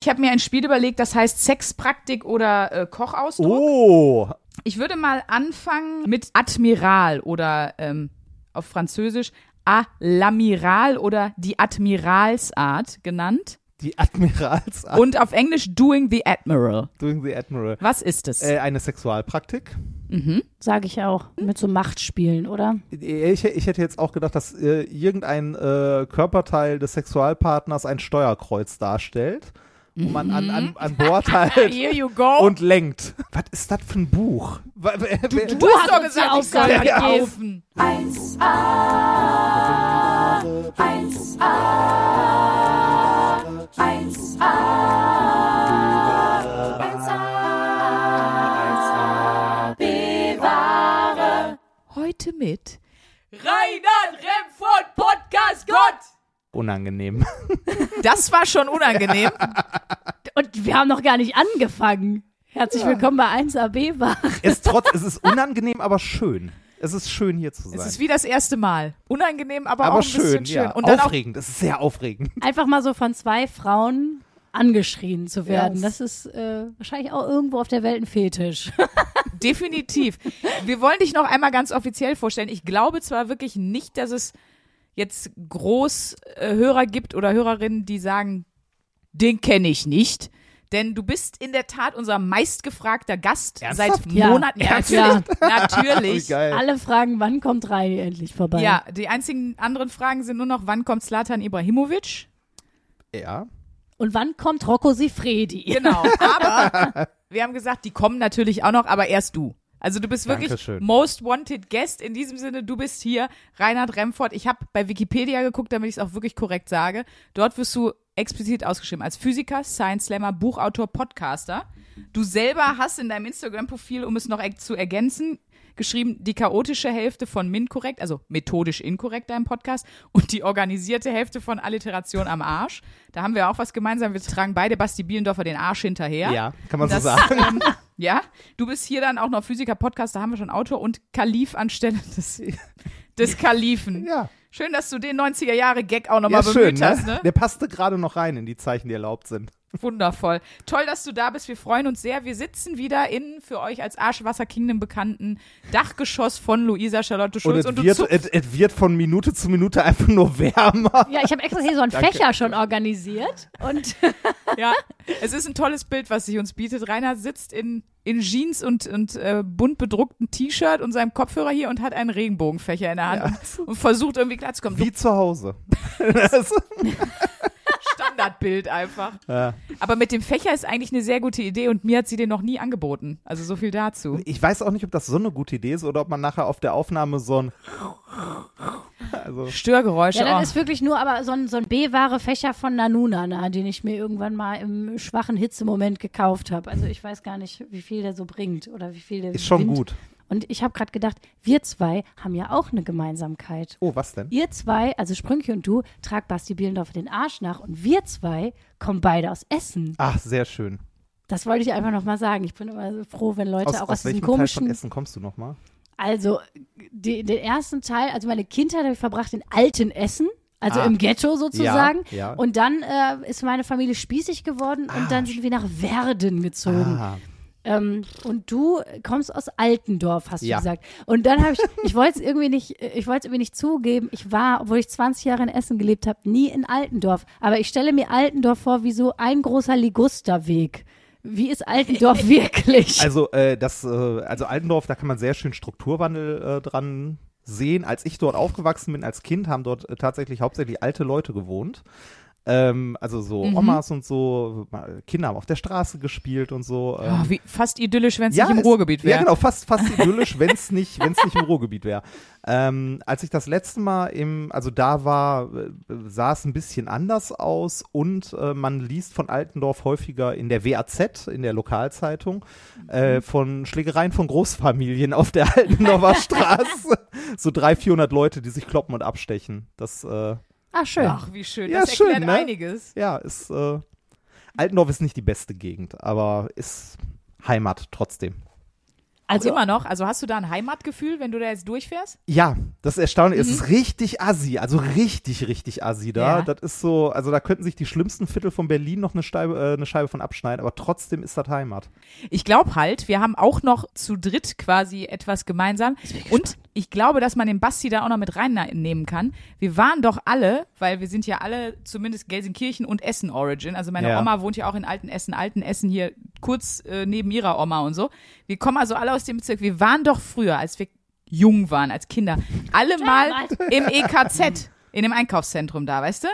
Ich habe mir ein Spiel überlegt, das heißt Sexpraktik oder äh, Kochausdruck. Oh, Ich würde mal anfangen mit Admiral oder ähm, auf Französisch à l'amiral oder die Admiralsart genannt. die Admiralsart Und auf Englisch Doing the Admiral. doing the Admiral. Was ist es? Äh, eine Sexualpraktik. Sage ich auch. Mit so Machtspielen, oder? Ich, ich hätte jetzt auch gedacht, dass äh, irgendein äh, Körperteil des Sexualpartners ein Steuerkreuz darstellt. Und man an, an, an Bord halt Here you go. und lenkt. Was ist das für ein Buch? Wer- wer- du hast doch gesagt, ich soll Aufgabe ja gegeben. kaufen. Heute mit Reinhard Remford Podcast Gott. Unangenehm. Das war schon unangenehm. Und wir haben noch gar nicht angefangen. Herzlich willkommen bei 1AB Wach. es, ist trotz, es ist unangenehm, aber schön. Es ist schön, hier zu sein. Es ist wie das erste Mal. Unangenehm, aber, aber auch ein schön, bisschen schön. ja. Und dann auch aufregend. Es ist sehr aufregend. Einfach mal so von zwei Frauen angeschrien zu werden. Ja. Das ist äh, wahrscheinlich auch irgendwo auf der Welt ein Fetisch. definitiv. Wir wollen dich noch einmal ganz offiziell vorstellen. Ich glaube zwar wirklich nicht, dass es jetzt groß äh, Hörer gibt oder Hörerinnen, die sagen, den kenne ich nicht. Denn du bist in der Tat unser meistgefragter Gast Ernsthaft? seit Ja. Monaten. Ja, Ernsthaft? natürlich. natürlich. Alle fragen, wann kommt Reini endlich vorbei? Ja, die einzigen anderen Fragen sind nur noch, wann kommt Zlatan Ibrahimovic? Ja. Und wann kommt Rocco Sifredi? Genau. Aber wir haben gesagt, die kommen natürlich auch noch, aber erst du. Also du bist wirklich Dankeschön. Most Wanted Guest. In diesem Sinne, du bist hier, Reinhard Remford. Ich habe bei Wikipedia geguckt, damit ich es auch wirklich korrekt sage. Dort wirst du explizit ausgeschrieben als Physiker, Science Slammer, Buchautor, Podcaster. Du selber hast in deinem Instagram-Profil, um es noch zu ergänzen, geschrieben, die chaotische Hälfte von MINT-korrekt, also methodisch inkorrekt deinem Podcast, und die organisierte Hälfte von Alliteration am Arsch. Da haben wir auch was gemeinsam. Wir tragen beide Basti Bielendorfer den Arsch hinterher. Ja, kann man so Das, sagen. ähm, ja, du bist hier dann auch noch Physiker, Podcast, da haben wir schon Autor und Kalif anstelle des, des Kalifen. Ja. Schön, dass du den 90er-Jahre-Gag auch nochmal Ja, bemüht schön, hast, ne? ne? Der passte gerade noch rein in die Zeichen, die erlaubt sind. Wundervoll. Toll, dass du da bist. Wir freuen uns sehr. Wir sitzen wieder in für euch als Arschwasser Kingdom bekannten Dachgeschoss von Luisa Charlotte Und Schulz. es Und, du wird, wird von Minute zu Minute einfach nur wärmer. Ja, ich habe extra hier so einen Fächer schon organisiert. Und Ja, es ist ein tolles Bild, was sich uns bietet. Rainer sitzt in, in Jeans und, und äh, bunt bedrucktem T-Shirt und seinem Kopfhörer hier und hat einen Regenbogenfächer in der Hand und, und versucht irgendwie klarzukommen. Wie zu Hause. Standardbild einfach. ja. Aber mit dem Fächer ist eigentlich eine sehr gute Idee und mir hat sie den noch nie angeboten. Also so viel dazu. Ich weiß auch nicht, ob das so eine gute Idee ist oder ob man nachher auf der Aufnahme so ein. Also, Störgeräusche. ja, das oh. ist wirklich nur aber so ein, so ein B-wahre Fächer von Nanuna, na, den ich mir irgendwann mal im schwachen Hitzemoment gekauft habe. Also ich weiß gar nicht, wie viel der so bringt oder wie viel der ist schon Wind. gut. Und ich habe gerade gedacht, wir zwei haben ja auch eine Gemeinsamkeit. Oh, was denn? Ihr zwei, also Sprünki und du, tragt Basti Bielendorfer den Arsch nach und wir zwei kommen beide aus Essen. Ach, sehr schön. Das wollte ich einfach nochmal sagen. Ich bin immer so froh, wenn Leute Aus, auch aus aus diesem welchem Teil von komischen. Essen kommst du nochmal? Also, die, den ersten Teil, also meine Kindheit habe ich verbracht in alten Essen. Also Ah. im Ghetto sozusagen. Ja, ja. Und dann äh, ist meine Familie spießig geworden und dann sind wir nach Werden gezogen. Ah, Ähm, und du kommst aus Altendorf, hast du Ja. gesagt. Und dann habe ich, ich wollte es irgendwie nicht, ich wollte es irgendwie nicht zugeben. Ich war, obwohl ich 20 Jahre in Essen gelebt habe, nie in Altendorf. Aber ich stelle mir Altendorf vor wie so ein großer Ligusterweg. Wie ist Altendorf wirklich? Also, äh, das, äh, also Altendorf, da kann man sehr schön Strukturwandel äh, dran sehen. Als ich dort aufgewachsen bin, als Kind, haben dort äh, tatsächlich hauptsächlich alte Leute gewohnt. Ähm, also so Mhm. Omas und so, Kinder haben auf der Straße gespielt und so. Ähm, Oh, wie, fast idyllisch, wenn es nicht im Ruhrgebiet wäre. Ja, genau, fast, fast idyllisch, wenn es nicht, wenn's nicht im Ruhrgebiet wäre. Ähm, als ich das letzte Mal im, also da war, äh, sah es ein bisschen anders aus und äh, man liest von Altendorf häufiger in der WAZ, in der Lokalzeitung, äh, von Schlägereien von Großfamilien auf der Altendorfer Straße. So 300, 400 Leute, die sich kloppen und abstechen. Das, äh, Ach, schön. Ach, wie schön. Ja, das schön, erklärt ne? einiges. ja, ist, äh, Altendorf ist nicht die beste Gegend, aber ist Heimat trotzdem. Also- also immer noch. Also hast du da ein Heimatgefühl, wenn du da jetzt durchfährst? Ja, das ist erstaunlich. Es ist richtig assi, also richtig, richtig assi da. Ja. Das ist so, also da könnten sich die schlimmsten Viertel von Berlin noch eine Scheibe, äh, eine Scheibe von abschneiden, aber trotzdem ist das Heimat. Ich glaube halt, wir haben auch noch zu dritt quasi etwas gemeinsam. Und ich glaube, dass man den Basti da auch noch mit reinnehmen kann. Wir waren doch alle, weil wir sind ja alle zumindest Gelsenkirchen und Essen Origin. Also meine Ja. Oma wohnt ja auch in Alten Essen, Alten Essen hier kurz äh, neben ihrer Oma und so. Wir kommen also alle aus dem Bezirk. Wir waren doch früher, als wir jung waren, als Kinder, alle mal im EKZ, in dem Einkaufszentrum da, weißt du?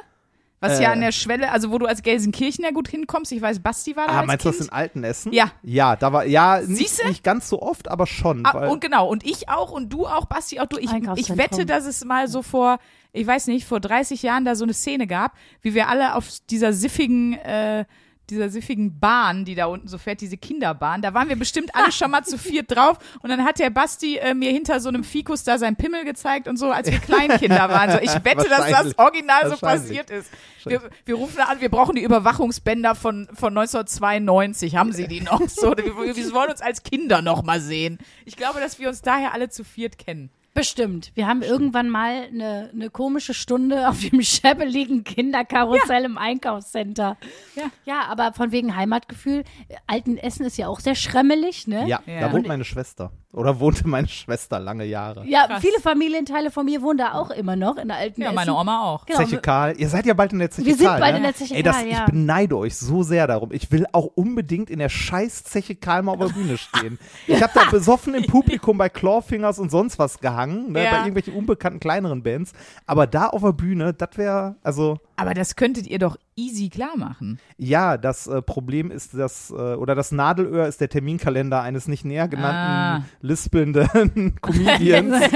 Was ja Äh. an der Schwelle, also wo du als Gelsenkirchener gut hinkommst. Ich weiß, Basti war da Ah, als meinst du das in Altenessen? Ja. Ja, da war, ja, nicht, nicht ganz so oft, aber schon. Ah, weil, und genau, und ich auch und du auch, Basti auch du. Ich, ich wette, dass es mal so vor, ich weiß nicht, vor 30 Jahren da so eine Szene gab, wie wir alle auf dieser siffigen, äh, dieser siffigen Bahn, die da unten so fährt, diese Kinderbahn, da waren wir bestimmt alle schon mal zu viert drauf und dann hat der Basti äh, mir hinter so einem Fikus da sein Pimmel gezeigt und so, als wir Kleinkinder waren. So, ich wette, dass das original so passiert ist. Wir, wir rufen an, wir brauchen die Überwachungsbänder von, von 1992. Haben sie die noch? So, wir, wir wollen uns als Kinder noch mal sehen. Ich glaube, dass wir uns daher alle zu viert kennen. Bestimmt. Wir haben irgendwann mal eine, eine komische Stunde auf dem scheppeligen Kinderkarussell im Einkaufscenter. Ja. Ja, aber von wegen Heimatgefühl. Altenessen ist ja auch sehr schremmelig, ne? ja, Ja. da wohnt meine Schwester. Oder wohnte meine Schwester lange Jahre. Ja, Krass. viele Familienteile von mir wohnen da auch immer noch in der alten Ja, Essen. meine Oma auch. Genau. Zeche Karl, ihr seid ja bald in der Zeche Wir sind bald ne? in der Zeche Ey, das, Karl, ja. Ich beneide euch so sehr darum. Ich will auch unbedingt in der scheiß Zeche Karl mal auf der Bühne stehen. Ich habe da besoffen im Publikum bei Clawfingers und sonst was gehangen, ne, Ja. bei irgendwelchen unbekannten kleineren Bands. Aber da auf der Bühne, das wäre, also Aber das könntet ihr doch easy klar machen. ja, das äh, Problem ist das, äh, oder das Nadelöhr ist der Terminkalender eines nicht näher genannten Ah. lispelnden Comedians.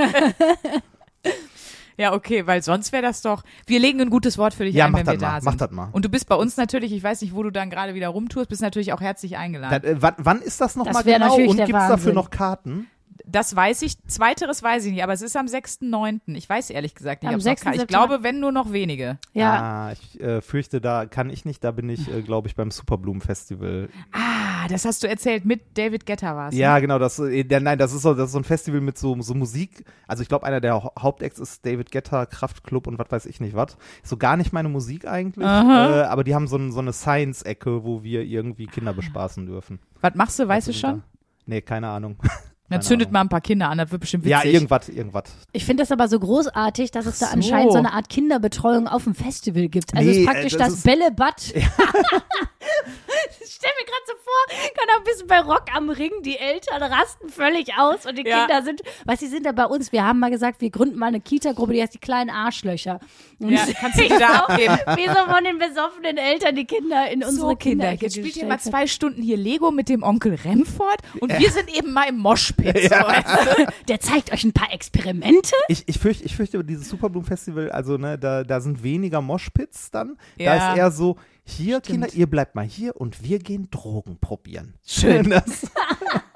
Ja, okay, weil sonst wäre das doch. Wir legen ein gutes Wort für dich Ja, ein, wenn wir da mal, sind. mach das mal. Und du bist bei uns natürlich, ich weiß nicht, wo du dann gerade wieder rumtust, bist natürlich auch herzlich eingeladen. Das, äh, wann, wann ist das nochmal genau? natürlich Und gibt es dafür noch Karten? Das weiß ich. Zweiteres weiß ich nicht, aber es ist am 6.9. Ich weiß ehrlich gesagt nicht, Am ob's noch 6. kann. Ich glaube, wenn nur noch wenige. Ja. Ah, ich äh, fürchte, da kann ich nicht. Da bin ich, äh, glaube ich, beim Superblumen-Festival. Ah, das hast du erzählt. Mit David Guetta war's. ne? Ja, genau. Das, äh, der, nein, das ist, so, das ist so ein Festival mit so, so Musik. Also ich glaube, einer der Hau- Hauptacts ist David Guetta, Kraftklub und was weiß ich nicht was. So gar nicht meine Musik eigentlich. Äh, aber die haben so, ein, so eine Science-Ecke, wo wir irgendwie Kinder bespaßen dürfen. Was machst du, weißt du schon? da- Nee, keine Ahnung. Dann zündet Ahnung. mal ein paar Kinder an, das wird bestimmt Ja, witzig. irgendwas, irgendwas. Ich finde das aber so großartig, dass es da so. anscheinend so eine Art Kinderbetreuung auf dem Festival gibt. Also es Nee, ist praktisch äh, das das, ist- Bällebad. Ich stell mir gerade so vor, kann auch ein bisschen bei Rock am Ring, die Eltern rasten völlig aus und die Ja. Kinder sind, was sie sind da bei uns, wir haben mal gesagt, wir gründen mal eine Kita-Gruppe, die heißt die kleinen Arschlöcher. Und Ja, kannst du die da abgeben. wie so von den besoffenen Eltern die Kinder in unsere so, Kinder, jetzt spielt ihr mal zwei Stunden hier Lego mit dem Onkel Remford und wir sind eben mal im Moshpit. So, du? Der zeigt euch ein paar Experimente. Ich, ich, fürchte, ich fürchte, dieses Superblumen-Festival, also ne, da, da sind weniger Moshpits dann. Ja. Da ist eher so, hier, Kinder, ihr bleibt mal hier und wir gehen Drogen probieren. Schön. Das,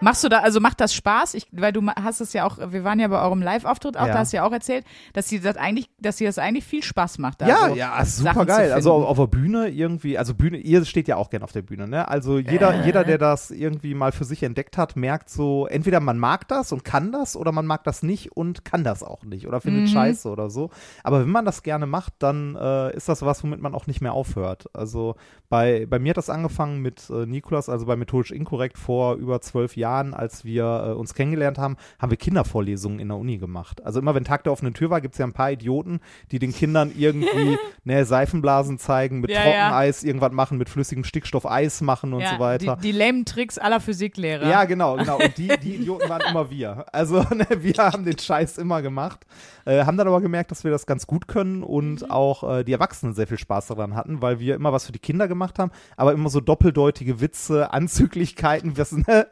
Machst du da, also macht das Spaß? Ich, weil du ma- hast es ja auch, wir waren ja bei eurem Live-Auftritt auch, Ja. da hast du ja auch erzählt, dass dir das eigentlich, dass dir das eigentlich viel Spaß macht. Da ja, so ja, Sachen super zu geil. Also auf, auf der Bühne irgendwie, also Bühne, ihr steht ja auch gern auf der Bühne, ne? Also jeder, Äh. jeder, der das irgendwie mal für sich entdeckt hat, merkt so, entweder man mag das und kann das oder man mag das nicht und kann das auch nicht oder findet Mhm. scheiße oder so. Aber wenn man das gerne macht, dann äh, ist das was, womit man auch nicht mehr aufhört. Also bei, bei mir hat das angefangen mit äh, Nikolas, also bei Methodisch Inkorrekt vor über zwölf Jahren, als wir äh, uns kennengelernt haben, haben wir Kindervorlesungen in der Uni gemacht. Also immer wenn Tag der offenen Tür war, gibt es ja ein paar Idioten, die den Kindern irgendwie ne, Seifenblasen zeigen, mit Ja, ja. Trockeneis irgendwas machen, mit flüssigem Stickstoff Eis machen und ja, so weiter. Die, die lamen Tricks aller Physiklehrer. Ja, genau, genau. Und die, die Idioten waren immer wir. Also ne, wir haben den Scheiß immer gemacht, äh, haben dann aber gemerkt, dass wir das ganz gut können und Mhm. auch äh, die Erwachsenen sehr viel Spaß daran hatten, weil wir immer was für die Kinder gemacht haben, aber immer so doppeldeutige Witze, Anzüglichkeiten, was, ne,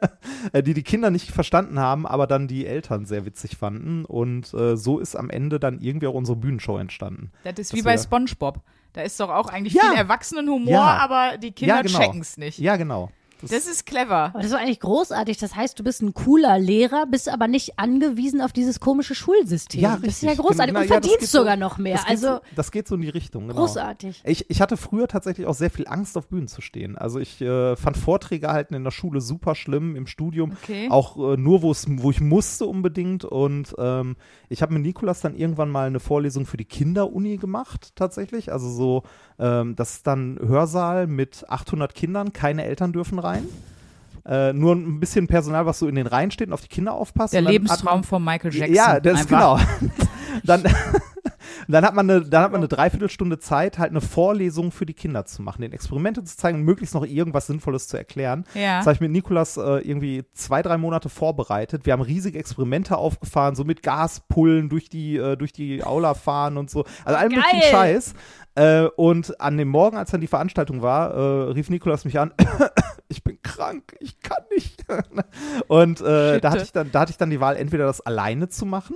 die die Kinder nicht verstanden haben, aber dann die Eltern sehr witzig fanden. Und äh, so ist am Ende dann irgendwie auch unsere Bühnenshow entstanden. Das ist wie bei SpongeBob. Da ist doch auch eigentlich Ja. viel Erwachsenenhumor, Ja. aber die Kinder Ja, genau. checken's nicht. Ja, genau. Das ist clever. Aber das ist doch eigentlich großartig. Das heißt, du bist ein cooler Lehrer, bist aber nicht angewiesen auf dieses komische Schulsystem. Ja, Das ist ja richtig. großartig. Genau, Und ja, das verdienst geht so- sogar noch mehr. Das geht, Also so, das geht so in die Richtung. Genau. großartig. Ich, ich hatte früher tatsächlich auch sehr viel Angst, auf Bühnen zu stehen. Also ich äh, fand Vorträge halten in der Schule super schlimm, im Studium Okay. auch äh, nur, wo es, wo ich musste unbedingt. Und ähm, ich habe mit Nikolas dann irgendwann mal eine Vorlesung für die Kinderuni gemacht, tatsächlich. Also so, ähm, das ist dann Hörsaal mit 800 Kindern, keine Eltern dürfen rein. Äh, nur ein bisschen Personal, was so in den Reihen steht und auf die Kinder aufpasst. Der Lebenstraum von Michael Jackson. ja, das ist einfach. genau. dann, dann hat man eine, dann hat man eine Dreiviertelstunde Zeit, halt eine Vorlesung für die Kinder zu machen, den Experimente zu zeigen und möglichst noch irgendwas Sinnvolles zu erklären. Ja. Das habe ich mit Nikolas äh, irgendwie zwei, drei Monate vorbereitet. Wir haben riesige Experimente aufgefahren, so mit Gaspullen durch die, äh, durch die Aula fahren und so. Also allen möglichen. Scheiß. Äh, und an dem Morgen, als dann die Veranstaltung war, äh, rief Nikolas mich an, ich bin krank, ich kann nicht. und äh, da, hatte ich dann, da hatte ich dann die Wahl, entweder das alleine zu machen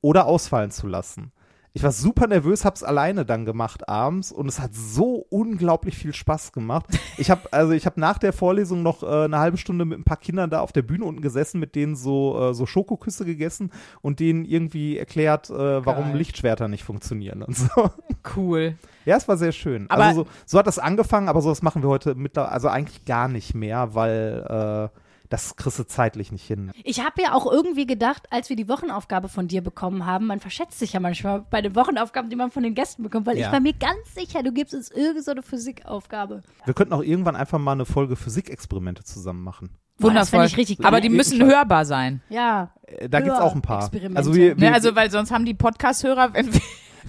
oder ausfallen zu lassen. Ich war super nervös, hab's alleine dann gemacht abends und es hat so unglaublich viel Spaß gemacht. Ich habe also ich habe nach der Vorlesung noch äh, eine halbe Stunde mit ein paar Kindern da auf der Bühne unten gesessen, mit denen so äh, so Schokoküsse gegessen und denen irgendwie erklärt, äh, warum Geil. Lichtschwerter nicht funktionieren und so. Cool. Ja, es war sehr schön. Aber- also so, so hat das angefangen, aber sowas machen wir heute mittlerweile, also eigentlich gar nicht mehr, weil äh, das kriegst du zeitlich nicht hin. Ich habe ja auch irgendwie gedacht, als wir die Wochenaufgabe von dir bekommen haben, man verschätzt sich ja manchmal bei den Wochenaufgaben, die man von den Gästen bekommt, weil Ja. ich war mir ganz sicher, du gibst uns irgendeine so eine Physikaufgabe. Wir könnten auch irgendwann einfach mal eine Folge Physikexperimente zusammen machen. Wundervoll. fänd ich richtig Aber die müssen hörbar sein. Ja. Äh, Da gibt's auch ein paar. Also wir, wir, Ne, also, weil sonst haben die Podcast-Hörer, wenn wir,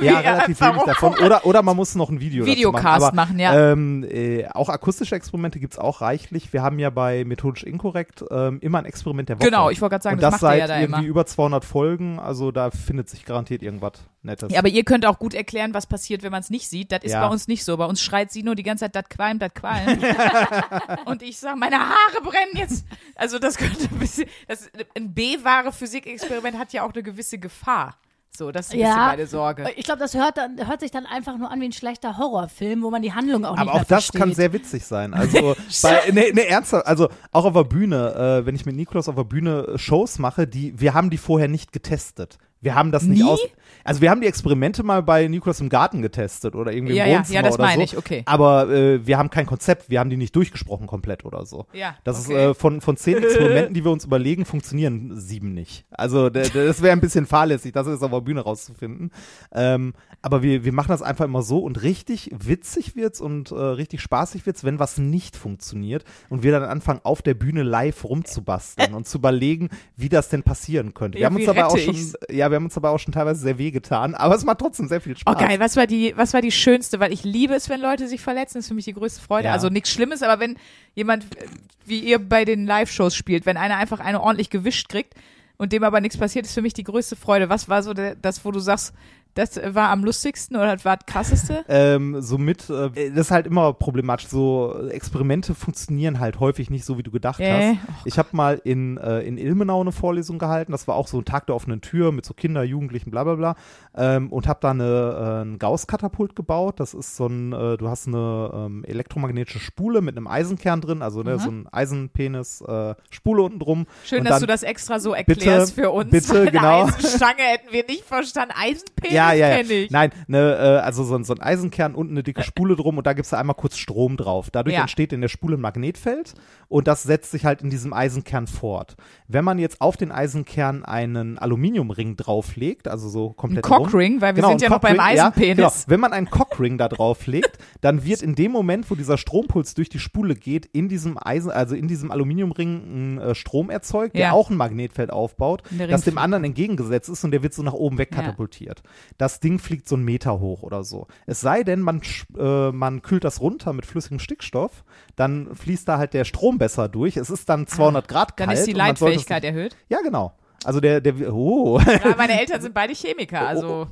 ja, relativ wenig davon. Oder, oder man muss noch ein Video Videocast dazu machen. machen, ja. Ähm, äh, auch akustische Experimente gibt's auch reichlich. Wir haben ja bei Methodisch Inkorrekt ähm, immer ein Experiment der Woche. Genau, ich wollte gerade sagen, Und das, das, macht seit ja da irgendwie immer. über 200 Folgen. Also da findet sich garantiert irgendwas Nettes. Ja, aber ihr könnt auch gut erklären, was passiert, wenn man es nicht sieht. Das ist Ja. bei uns nicht so. Bei uns schreit sie nur die ganze Zeit, das qualmt, das qualmt. und ich sage, meine Haare brennen jetzt. Also das könnte ein bisschen, das, ein B-wahre Physikexperiment hat ja auch eine gewisse Gefahr. So, das ist ein Ja. meine Sorge. Ich glaube, das hört, dann, hört sich dann einfach nur an wie ein schlechter Horrorfilm, wo man die Handlung auch nicht Aber mehr auch das versteht. kann sehr witzig sein. Also, bei, ne, ne, ernsthaft, also auch auf der Bühne, äh, wenn ich mit Nikolaus auf der Bühne äh, Shows mache, die, wir haben die vorher nicht getestet. Wir haben das nicht Nie? aus. Also wir haben die Experimente mal bei Nikolaus im Garten getestet oder irgendwie Ja, im ja, Wohnzimmer ja, das oder meine so. ich, okay. Aber äh, wir haben kein Konzept, wir haben die nicht durchgesprochen komplett oder so. Ja, Das okay. ist äh, von, von zehn Experimenten, die wir uns überlegen, funktionieren sieben nicht. Also das wäre ein bisschen fahrlässig, das ist auf der Bühne rauszufinden. Ähm, aber wir, wir machen das einfach immer so und richtig witzig wird's und äh, richtig spaßig wird's, wenn was nicht funktioniert und wir dann anfangen, auf der Bühne live rumzubasteln und zu überlegen, wie das denn passieren könnte. Wir Ja, haben uns dabei auch schon, ich's? ja, wir haben uns dabei auch schon teilweise sehr wehgetan, aber es macht trotzdem sehr viel Oh Spaß. geil, was war die, was war die schönste? Weil ich liebe es, wenn Leute sich verletzen. Das ist für mich die größte Freude. Ja. Also nichts Schlimmes, aber wenn jemand, äh, wie ihr bei den Live-Shows spielt, wenn einer einfach eine ordentlich gewischt kriegt und dem aber nichts passiert, ist für mich die größte Freude. Was war so der, das, wo du sagst, das war am lustigsten oder das war das krasseste? Ähm, somit, äh, das ist halt immer problematisch. So Experimente funktionieren halt häufig nicht so, wie du gedacht Äh, hast. Ich habe mal in, äh, in Ilmenau eine Vorlesung gehalten. Das war auch so ein Tag der offenen Tür mit so Kinder, Jugendlichen, bla bla bla. Ähm, und habe da eine, äh, ein Gauss-Katapult gebaut. Das ist so ein, äh, du hast eine ähm, elektromagnetische Spule mit einem Eisenkern drin, also ne, Mhm. so ein Eisenpenis, äh, Spule unten drum. Schön, Und dass dann- du das extra so erklärst für uns. bitte, genau. Eisenstange hätten wir nicht verstanden. Eisenpenis Ja, ja, ja. ich. Nein, ne, äh, also so, ein- so ein Eisenkern und eine dicke Spule drum und da gibt's da einmal kurz Strom drauf. Dadurch Ja. entsteht in der Spule ein Magnetfeld und das setzt sich halt in diesem Eisenkern fort. Wenn man jetzt auf den Eisenkern einen Aluminiumring drauflegt, also so Ein komplett rum- Cockring, weil wir Genau, sind ja ein noch beim Cockring, ja, Eisenpenis. genau. Wenn man einen Cockring da drauflegt, dann wird in dem Moment, wo dieser Strompuls durch die Spule geht, in diesem Eisen, also in diesem Aluminiumring ein äh, Strom erzeugt, der Ja. auch ein Magnetfeld aufbaut, der das dem anderen entgegengesetzt ist und der wird so nach oben wegkatapultiert. Das Ding fliegt so einen Meter hoch oder so. Es sei denn, man, äh, man kühlt das runter mit flüssigem Stickstoff, dann fließt da halt der Strom besser durch. Es ist dann 200 Grad Ah, Dann kalt. ist die Leitfähigkeit erhöht. Ja, genau. Also der, der, oh, Ja, meine Eltern sind beide Chemiker, also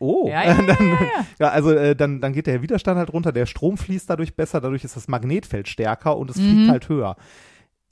oh. Ja, ja, ja, dann, ja. ja, also äh, dann, dann geht der Widerstand halt runter, der Strom fließt dadurch besser, dadurch ist das Magnetfeld stärker und es Mhm. fliegt halt höher.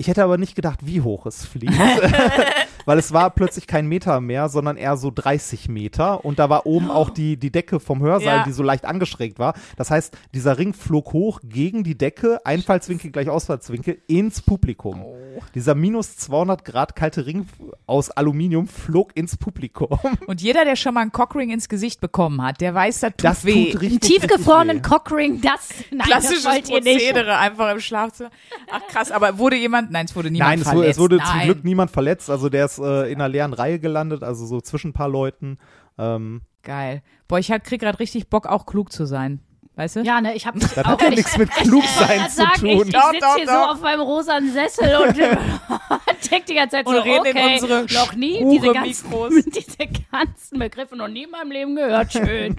Ich hätte aber nicht gedacht, wie hoch es fliegt. weil es war plötzlich kein Meter mehr, sondern eher so 30 Meter und da war oben auch die, die Decke vom Hörsaal, Ja. die so leicht angeschrägt war. Das heißt, dieser Ring flog hoch gegen die Decke, Einfallswinkel gleich Ausfallswinkel, ins Publikum. Oh. Dieser minus 200 Grad kalte Ring aus Aluminium flog ins Publikum. Und jeder, der schon mal einen Cockring ins Gesicht bekommen hat, der weiß, das tut Das weh. tut Einen richtig, tiefgefrorenen richtig weh. Cockring, das, nein, Klassisches das wollt ihr nicht. Prozedere einfach im Schlafzimmer. Ach krass, aber wurde jemand, nein, es wurde niemand Nein, es verletzt. wurde, es wurde nein. zum Glück niemand verletzt. Also der ist äh, in einer leeren Reihe gelandet, also so zwischen ein paar Leuten. Ähm, Geil. Boah, ich krieg gerade richtig Bock, auch klug zu sein. Weißt du? Ja, ne, ich habe das hat ja nichts mit Klugsein zu sagen, ich, tun. ich Doch, sitze hier doch. so auf meinem rosanen Sessel und denke die ganze Zeit Und so, reden in okay, unsere noch nie diese ganzen, Mikros. diese ganzen Begriffe noch nie in meinem Leben gehört. Schön.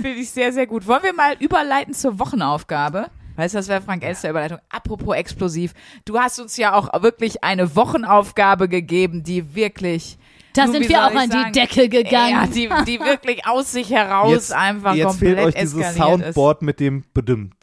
Finde ich sehr, sehr gut. Wollen wir mal überleiten zur Wochenaufgabe? Weißt du, das wäre Frank Elster Überleitung. Apropos explosiv. Du hast uns ja auch wirklich eine Wochenaufgabe gegeben, die wirklich. Da sind wir auch an die sagen? Decke gegangen. Ja, die, die wirklich aus sich heraus Jetzt, einfach jetzt komplett fehlt euch dieses Soundboard mit dem Bedimmt.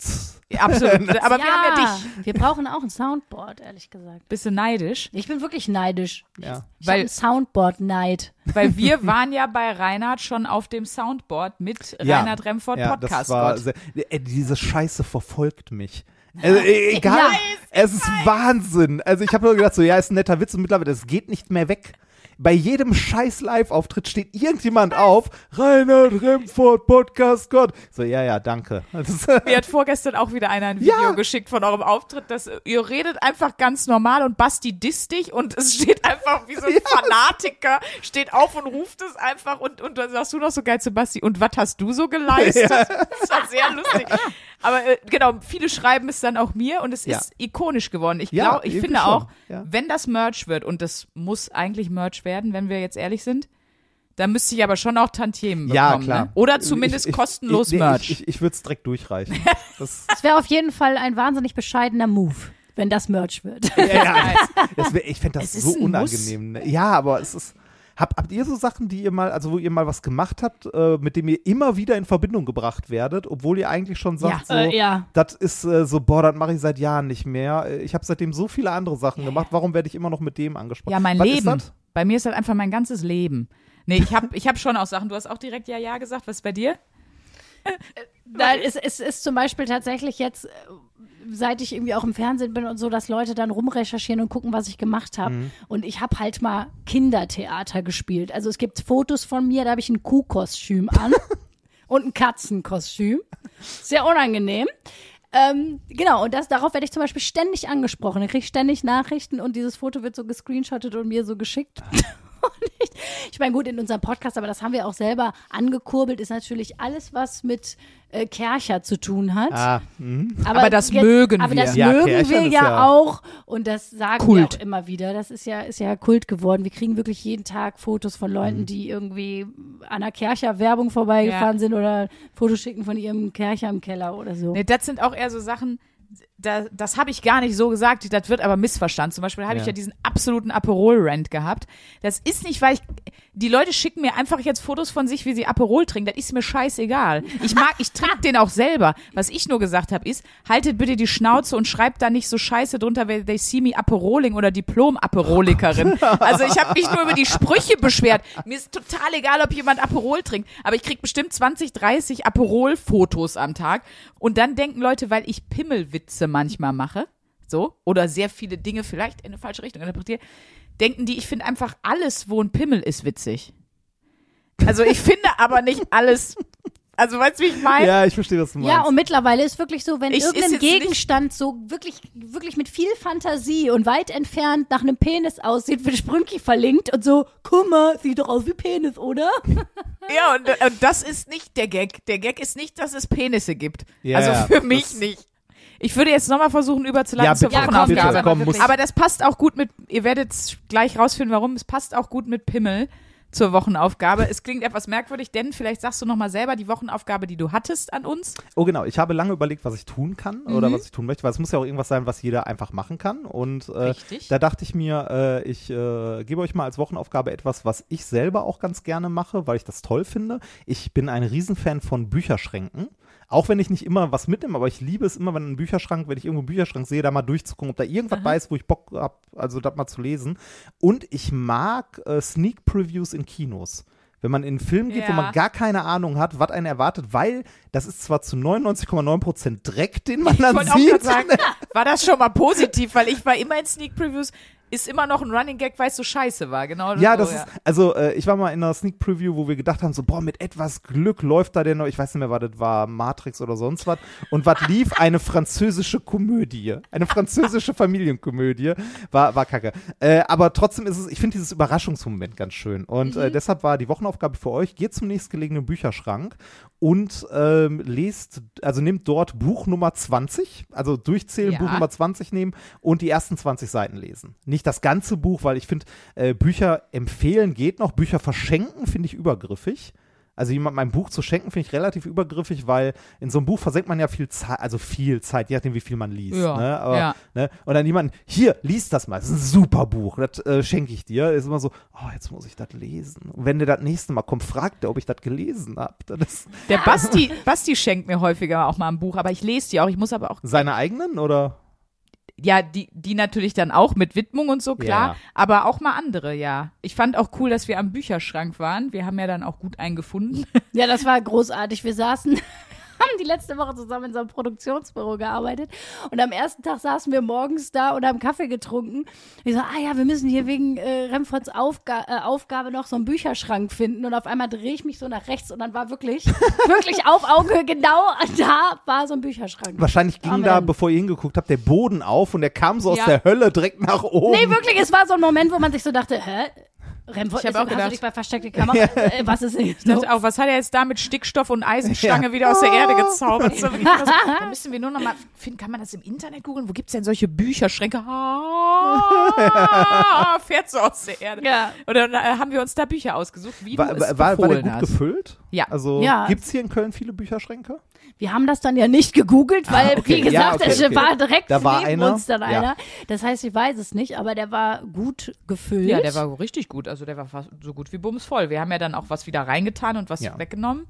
Absolut. Aber wir haben ja dich. Wir brauchen auch ein Soundboard, ehrlich gesagt. Bist du neidisch? Ich bin wirklich neidisch. Ja. Ich Weil- Soundboard-Neid. Weil wir waren ja bei Reinhard schon auf dem Soundboard mit Ja. Reinhard Remford Ja, Podcast. das war sehr, äh, diese Scheiße verfolgt mich. Also, äh, egal, Ja. es ist Wahnsinn. Also ich habe nur gedacht, so ja, ist ein netter Witz und mittlerweile, es geht nicht mehr weg. Bei jedem scheiß Live-Auftritt steht irgendjemand auf, Reinhard Remford, Podcast Gott. So, ja, ja, danke. Mir hat vorgestern auch wieder einer ein Video Ja. geschickt von eurem Auftritt, dass ihr redet einfach ganz normal und Basti disst dich und es steht einfach wie so ein Fanatiker, steht auf und ruft es einfach und, und dann sagst du noch so geil zu Basti, und was hast du so geleistet? Das war sehr lustig. Aber äh, genau, viele schreiben es dann auch mir und es Ja. ist ikonisch geworden. Ich Ja, glaube, ich irgendwie finde schon, auch, ja. wenn das Merch wird, und das muss eigentlich Merch werden, wenn wir jetzt ehrlich sind, dann müsste ich aber schon auch Tantiemen ja, bekommen. klar. Ne? Oder zumindest Ich- ich- kostenlos ich, nee, Merch. Ich, ich, ich würde es direkt durchreichen. Das, Das wäre auf jeden Fall ein wahnsinnig bescheidener Move, wenn das Merch wird. ja, ja, das wär, ich fände das Es so unangenehm. Ne? Ja, aber es ist. Hab, habt ihr so Sachen, die ihr mal, also wo ihr mal was gemacht habt, äh, mit dem ihr immer wieder in Verbindung gebracht werdet, obwohl ihr eigentlich schon sagt, so, Äh, ja. das ist äh, so, boah, das mache ich seit Jahren nicht mehr. Äh, Ich habe seitdem so viele andere Sachen gemacht, warum werde ich immer noch mit dem angesprochen? Ja, mein was Leben. Bei mir ist das einfach mein ganzes Leben. Nee, ich habe ich hab schon auch Sachen. Du hast auch direkt Ja, Ja gesagt. Was ist bei dir? Nein, es, es ist zum Beispiel tatsächlich jetzt, äh, seit ich irgendwie auch im Fernsehen bin und so, dass Leute dann rumrecherchieren und gucken, was ich gemacht habe. Mhm. Und ich habe halt mal Kindertheater gespielt. Also es gibt Fotos von mir, da habe ich ein Kuhkostüm an und ein Katzenkostüm. Sehr unangenehm. Ähm, genau, und das, darauf werde ich zum Beispiel ständig angesprochen. Da kriege ich ständig Nachrichten und dieses Foto wird so gescreenshottet und mir so geschickt. Und ich, ich meine, gut, in unserem Podcast, aber das haben wir auch selber angekurbelt, ist natürlich alles, was mit äh, Kercher zu tun hat. Ah, mhm. Aber das mögen aber wir. das Ja, mögen Kerchern wir ist ja, ja- auch und das sagen Kult. wir auch immer wieder. Das ist ja, ist ja Kult geworden. Wir kriegen wirklich jeden Tag Fotos von Leuten, Mhm. die irgendwie an der Kercher Werbung vorbeigefahren sind oder Fotos schicken von ihrem Kercher im Keller oder so. Nee, das sind auch eher so Sachen, da, das habe ich gar nicht so gesagt, das wird aber missverstanden. Zum Beispiel habe ich Ja. ja diesen absoluten Aperol-Rant gehabt. Das ist nicht, weil ich, die Leute schicken mir einfach jetzt Fotos von sich, wie sie Aperol trinken. Das ist mir scheißegal. Ich mag, ich trinke den auch selber. Was ich nur gesagt habe, ist, haltet bitte die Schnauze und schreibt da nicht so scheiße drunter, wer they see me Aperoling oder Diplom-Aperolikerin. Also ich habe mich nur über die Sprüche beschwert. Mir ist total egal, ob jemand Aperol trinkt, aber ich krieg bestimmt 20, 30 Aperol-Fotos am Tag. Und dann denken Leute, weil ich Pimmelwitze manchmal mache, so, oder sehr viele Dinge vielleicht in eine falsche Richtung interpretiere, denken die, ich finde einfach alles, wo ein Pimmel ist, witzig. Also ich finde aber nicht alles, also weißt du, wie ich meine? Ja, ich verstehe, was du meinst. Ja, und mittlerweile ist wirklich so, wenn Ich- irgendein Gegenstand so wirklich, wirklich mit viel Fantasie und weit entfernt nach einem Penis aussieht, wird Sprünki verlinkt und so, guck mal, sieht doch aus wie Penis, oder? Ja, und, und das ist nicht der Gag. Der Gag ist nicht, dass es Penisse gibt. Ja, also ja, für mich das- nicht. Ich würde jetzt nochmal versuchen, überzuleiten Ja, zur bitte, Ja, komm, Wochenaufgabe. bitte, komm, Aber das passt auch gut mit, ihr werdet gleich rausfinden, warum. Es passt auch gut mit Pimmel zur Wochenaufgabe. Es klingt etwas merkwürdig, denn vielleicht sagst du nochmal selber die Wochenaufgabe, die du hattest an uns. Oh genau, ich habe lange überlegt, was ich tun kann oder was ich tun möchte, weil es muss ja auch irgendwas sein, was jeder einfach machen kann. Und äh, Richtig. da dachte ich mir, äh, ich äh, gebe euch mal als Wochenaufgabe etwas, was ich selber auch ganz gerne mache, weil ich das toll finde. Ich bin ein Riesenfan von Bücherschränken. Auch wenn ich nicht immer was mitnehme, aber ich liebe es immer, wenn ein Bücherschrank, wenn ich irgendwo einen Bücherschrank sehe, da mal durchzugucken, ob da irgendwas bei ist, wo ich Bock habe, also das mal zu lesen. Und ich mag äh, Sneak Previews in Kinos. Wenn man in einen Film geht, wo Ja. man gar keine Ahnung hat, was einen erwartet, weil das ist zwar zu 99,9% Dreck, den man Ich dann auch sieht. gerade sagen, war das schon mal positiv, weil ich war immer in Sneak Previews, ist immer noch ein Running Gag, weil es so scheiße war, genau. Ja, so, das ist, also äh, ich war mal in einer Sneak Preview, wo wir gedacht haben, so, boah, mit etwas Glück läuft da denn noch, ich weiß nicht mehr, was das war, Matrix oder sonst was. Und was lief? Eine französische Komödie. Eine französische Familienkomödie. War, war kacke. Äh, aber trotzdem ist es, ich finde dieses Überraschungsmoment ganz schön. Und Mhm. äh, deshalb war die Wochenaufgabe für euch, geht zum nächstgelegenen Bücherschrank und ähm, lest, also nehmt dort Buch Nummer 20, also durchzählen, Ja. Buch Nummer 20 nehmen und die ersten 20 Seiten lesen. Nicht das ganze Buch, weil ich finde, äh, Bücher empfehlen geht noch, Bücher verschenken finde ich übergriffig. Also jemand mein Buch zu schenken, finde ich relativ übergriffig, weil in so einem Buch versenkt man ja viel Zeit, also viel Zeit, je nachdem, wie viel man liest. Ja, Ne? Aber, ja. ne? Und dann jemand, hier, lies das mal, das ist ein super Buch, das äh, schenke ich dir. Ist immer so, oh, jetzt muss ich das lesen. Und wenn der das nächste Mal kommt, fragt er, ob ich das gelesen habe. Der Basti, Basti schenkt mir häufiger auch mal ein Buch, aber ich lese die auch. Ich muss aber auch, seine eigenen oder? Ja, die, die natürlich dann auch mit Widmung und so, klar, Ja. aber auch mal andere, ja. Ich fand auch cool, dass wir am Bücherschrank waren. Wir haben ja dann auch gut einen gefunden. Ja, das war großartig. Wir saßen, haben die letzte Woche zusammen in so einem Produktionsbüro gearbeitet und am ersten Tag saßen wir morgens da und haben Kaffee getrunken. Ich so, ah ja, wir müssen hier wegen äh, Remfords Aufga äh, Aufgabe noch so einen Bücherschrank finden und auf einmal drehe ich mich so nach rechts und dann war wirklich, wirklich auf Augenhöhe genau da war so ein Bücherschrank. Wahrscheinlich ging Amen. da, bevor ihr hingeguckt habt, der Boden auf und der kam so aus Ja. der Hölle direkt nach oben. Nee, wirklich, es war so ein Moment, wo man sich so dachte, hä? Remford, Ich hab ist- auch hast gedacht- du dich bei versteckte Kamera? äh, was ist denn Ich dachte auch, was hat er jetzt da mit Stickstoff und Eisenstange wieder aus der Erde gezaubert? So, so, da müssen wir nur noch mal finden, kann man das im Internet googeln? Wo gibt's denn solche Bücherschränke? Ah, fährt so aus der Erde. Ja. Und dann äh, haben wir uns da Bücher ausgesucht, wie war, du es war, war der gut hast. gefüllt? Ja. Also Ja. gibt es hier in Köln viele Bücherschränke? Wir haben das dann ja nicht gegoogelt, weil, Ah, okay. wie gesagt, Ja, okay, es okay. war direkt Da war neben einer. uns dann Ja. einer. Das heißt, ich weiß es nicht, aber der war gut gefüllt. Ja, der war richtig gut. Also der war fast so gut wie bumsvoll. Wir haben ja dann auch was wieder reingetan und was Ja. weggenommen.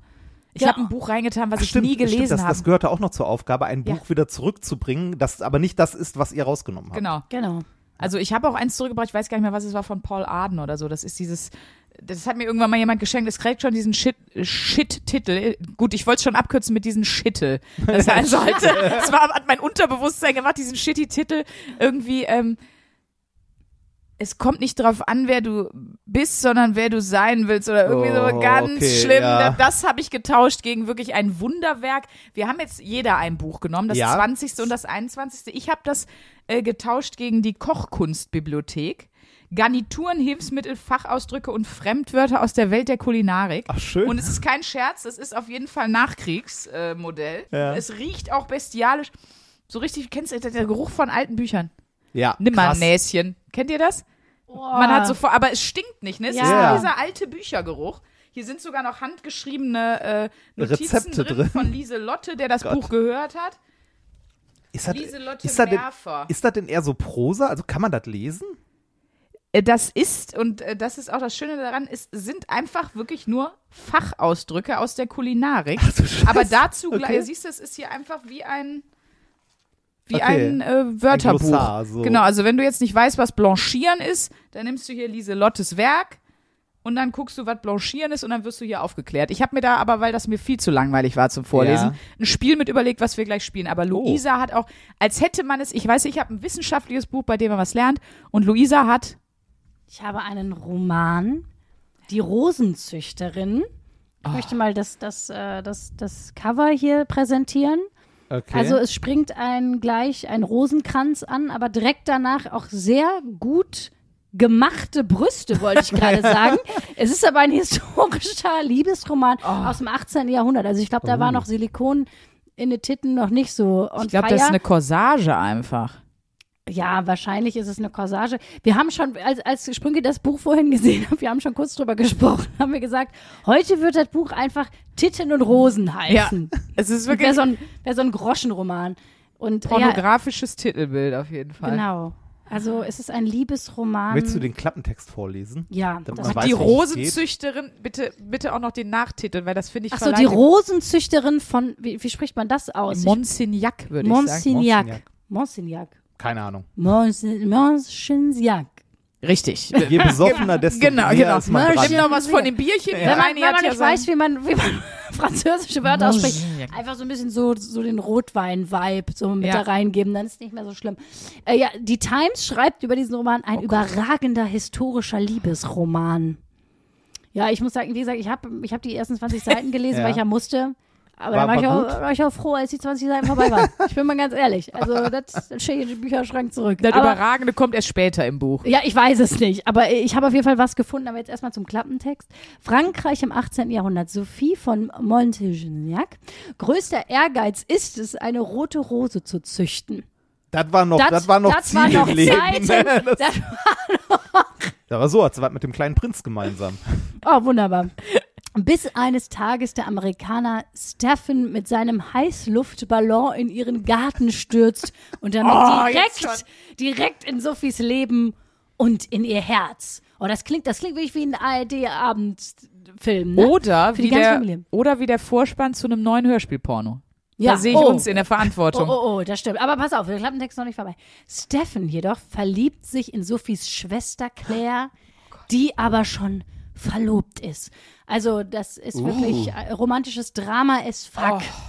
Ich Ja. habe ein Buch reingetan, was Ach, ich nie stimmt, gelesen das, habe. das gehörte auch noch zur Aufgabe, ein Ja. Buch wieder zurückzubringen, das aber nicht das ist, was ihr rausgenommen habt. Genau. Genau. Also ich habe auch eins zurückgebracht, ich weiß gar nicht mehr, was es war, von Paul Arden oder so. Das ist dieses, das hat mir irgendwann mal jemand geschenkt, es kriegt schon diesen Shit- Shit-Titel. Gut, ich wollte es schon abkürzen mit diesen Schittel. Das, also halt, das war, hat mein Unterbewusstsein gemacht, diesen Shitty-Titel irgendwie, ähm, es kommt nicht drauf an, wer du bist, sondern wer du sein willst oder irgendwie Oh, so ganz okay, schlimm. ja. Das habe ich getauscht gegen wirklich ein Wunderwerk. Wir haben jetzt jeder ein Buch genommen, das Ja. 20. und das 21. Ich habe das äh, getauscht gegen die Kochkunstbibliothek. Garnituren, Hilfsmittel, Fachausdrücke und Fremdwörter aus der Welt der Kulinarik. Ach, schön. Und es ist kein Scherz, es ist auf jeden Fall Nachkriegsmodell. Äh. Ja. Es riecht auch bestialisch. So richtig, kennst du der Geruch von alten Büchern? ja, Nimm mal ein. Näschen. Kennt ihr das? Man hat sofort, aber es stinkt nicht, ne? Es Ja. ist nur dieser alte Büchergeruch. Hier sind sogar noch handgeschriebene äh, Notizen Rezepte drin, drin. von Lieselotte, der das Gott. Buch gehört hat. Ist das, Lieselotte ist, das denn, ist das denn eher so Prosa? Also kann man das lesen? Äh, Das ist, und äh, das ist auch das Schöne daran, es sind einfach wirklich nur Fachausdrücke aus der Kulinarik. Scheiße. Aber dazu, Okay. gleich, siehst du, es ist hier einfach wie ein wie Okay. ein äh, Wörterbuch. Ein Glossar, so. Genau, also wenn du jetzt nicht weißt, was Blanchieren ist, dann nimmst du hier Lieselottes Werk und dann guckst du, was Blanchieren ist und dann wirst du hier aufgeklärt. Ich habe mir da aber, weil das mir viel zu langweilig war zum Vorlesen, Ja. ein Spiel mit überlegt, was wir gleich spielen. Aber Luisa hat auch, als hätte man es, ich weiß, ich habe ein wissenschaftliches Buch, bei dem man was lernt und Luisa hat Ich habe einen Roman, Die Rosenzüchterin. Ich möchte mal das, das, äh, das, das Cover hier präsentieren. Okay. Also es springt ein gleich ein Rosenkranz an, aber direkt danach auch sehr gut gemachte Brüste, wollte ich gerade sagen. Es ist aber ein historischer Liebesroman aus dem 18. Jahrhundert. Also ich glaube, da war noch Silikon in den Titten noch nicht so Ich glaube, das ist eine Corsage einfach. Ja, wahrscheinlich ist es eine Corsage. Wir haben schon, als, als Sprünge das Buch vorhin gesehen haben, wir haben schon kurz drüber gesprochen, haben wir gesagt, heute wird das Buch einfach Titten und Rosen heißen. Es ist Wäre wirklich so, ein, wär so ein Groschenroman. Und ja, pornografisches Titelbild auf jeden Fall. genau. Also es ist ein Liebesroman. Möchtest du den Klappentext vorlesen? Ja, Damit das man weiß, die? Rosenzüchterin, bitte, bitte auch noch den Nachtitel, weil das finde ich Achso, die verleitet- Rosenzüchterin von, wie, wie spricht man das aus? Monsignac, würde ich sagen. Monsignac. Monsignac. Keine Ahnung. Monsignac. Richtig. Je besoffener, desto Genau, mehr genau. ist man dran. Nimm noch was von dem Bierchen. Wenn man, wenn man ja nicht sein- weiß, wie man, wie man französische Wörter ausspricht, einfach so ein bisschen so, so den Rotwein-Vibe so mit Ja. da reingeben, dann ist es nicht mehr so schlimm. Äh, ja, die Times schreibt über diesen Roman ein überragender historischer Liebesroman. Ja, ich muss sagen, wie gesagt, ich habe ich hab die ersten 20 Seiten gelesen, Ja. weil ich ja musste. Aber War- da war, ich war auch, gut? war ich auch froh, als die 20 Seiten vorbei waren. Ich bin mal ganz ehrlich. Also, das, das stehe ich in den Bücherschrank zurück. Das Aber- Überragende kommt erst später im Buch. ja, ich weiß es nicht, aber ich habe auf jeden Fall was gefunden, aber jetzt erstmal zum Klappentext. Frankreich im 18. Jahrhundert. Sophie von Montignac. Größter Ehrgeiz ist es, eine rote Rose zu züchten. Das war noch, das, war noch das Ziel war noch im Leben. Zeiten. ne? Das, Das, das war so, als was mit dem kleinen Prinz gemeinsam. oh, wunderbar. Bis eines Tages der Amerikaner Stephen mit seinem Heißluftballon in ihren Garten stürzt und damit Oh, direkt, direkt in Sophies Leben und in ihr Herz. Oh, das klingt, das klingt wirklich wie ein ARD-Abendfilm, ne? Oder Für wie, der, Familie. oder wie der Vorspann zu einem neuen Hörspielporno. Ja, Da sehe ich oh. uns in der Oh, Verantwortung. oh, oh, das stimmt. Aber pass auf, der Klappentext ist noch nicht vorbei. Stephen jedoch verliebt sich in Sophies Schwester Claire, die aber schon verlobt ist. Also, das ist Uh. wirklich romantisches Drama as fuck, Oh.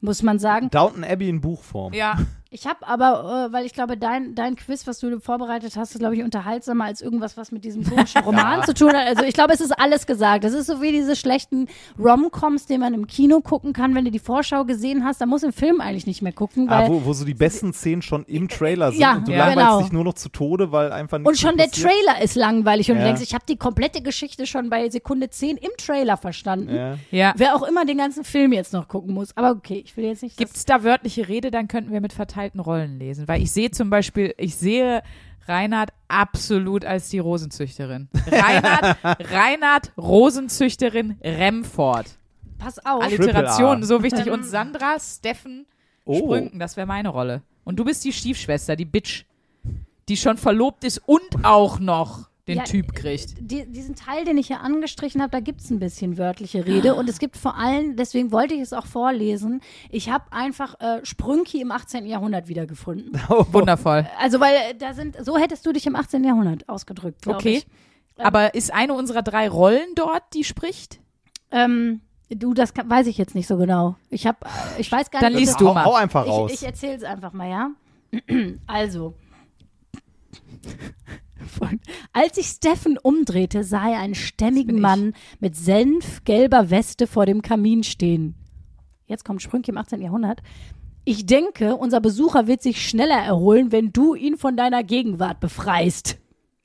muss man sagen. Downton Abbey in Buchform. Ja, Ich habe aber, äh, weil ich glaube, dein, dein Quiz, was du vorbereitet hast, ist, glaube ich, unterhaltsamer als irgendwas, was mit diesem komischen Roman zu tun hat. Also ich glaube, es ist alles gesagt. Das ist so wie diese schlechten Rom-Coms, die man im Kino gucken kann. Wenn du die Vorschau gesehen hast, dann muss im Film eigentlich nicht mehr gucken, weil Ah, wo, wo so die besten Szenen schon im Trailer sind Ja, und du ja, langweilst genau. dich nur noch zu Tode, weil einfach nichts Und schon der passiert. Trailer ist langweilig und du Ja. denkst, ich habe die komplette Geschichte schon bei Sekunde 10 im Trailer verstanden. Ja. ja. Wer auch immer den ganzen Film jetzt noch gucken muss. Aber okay, ich will jetzt nicht. Gibt es da wörtliche Rede, dann könnten wir mit verteilten Rollen lesen. Weil ich sehe zum Beispiel, ich sehe Reinhard absolut als die Rosenzüchterin. Reinhard, Reinhard Rosenzüchterin Remford. pass auf. Alliteration, so wichtig. Und Sandra, Steffen, Oh. Sprünken, das wäre meine Rolle. Und du bist die Stiefschwester, die Bitch, die schon verlobt ist und auch noch den Ja, Typ kriegt. Die, diesen Teil, den ich hier angestrichen habe, da gibt es ein bisschen wörtliche Rede und es gibt vor allem, deswegen wollte ich es auch vorlesen, ich habe einfach äh, Sprünki im 18. Jahrhundert wiedergefunden. Wundervoll. Also, weil äh, da sind, so hättest du dich im 18. Jahrhundert ausgedrückt, Okay. ich. Aber ist eine unserer drei Rollen dort, die spricht? Ähm, du, das kann, weiß ich jetzt nicht so genau. Ich habe, äh, ich weiß gar Dann nicht. liest ob du mal. Hau, hau einfach raus. Ich, ich erzähle es einfach mal, ja? also. Als sich Steffen umdrehte, sah er einen stämmigen ich. Mann mit senfgelber Weste vor dem Kamin stehen. Jetzt kommt Sprünke im 18. Jahrhundert. Ich denke, unser Besucher wird sich schneller erholen, wenn du ihn von deiner Gegenwart befreist.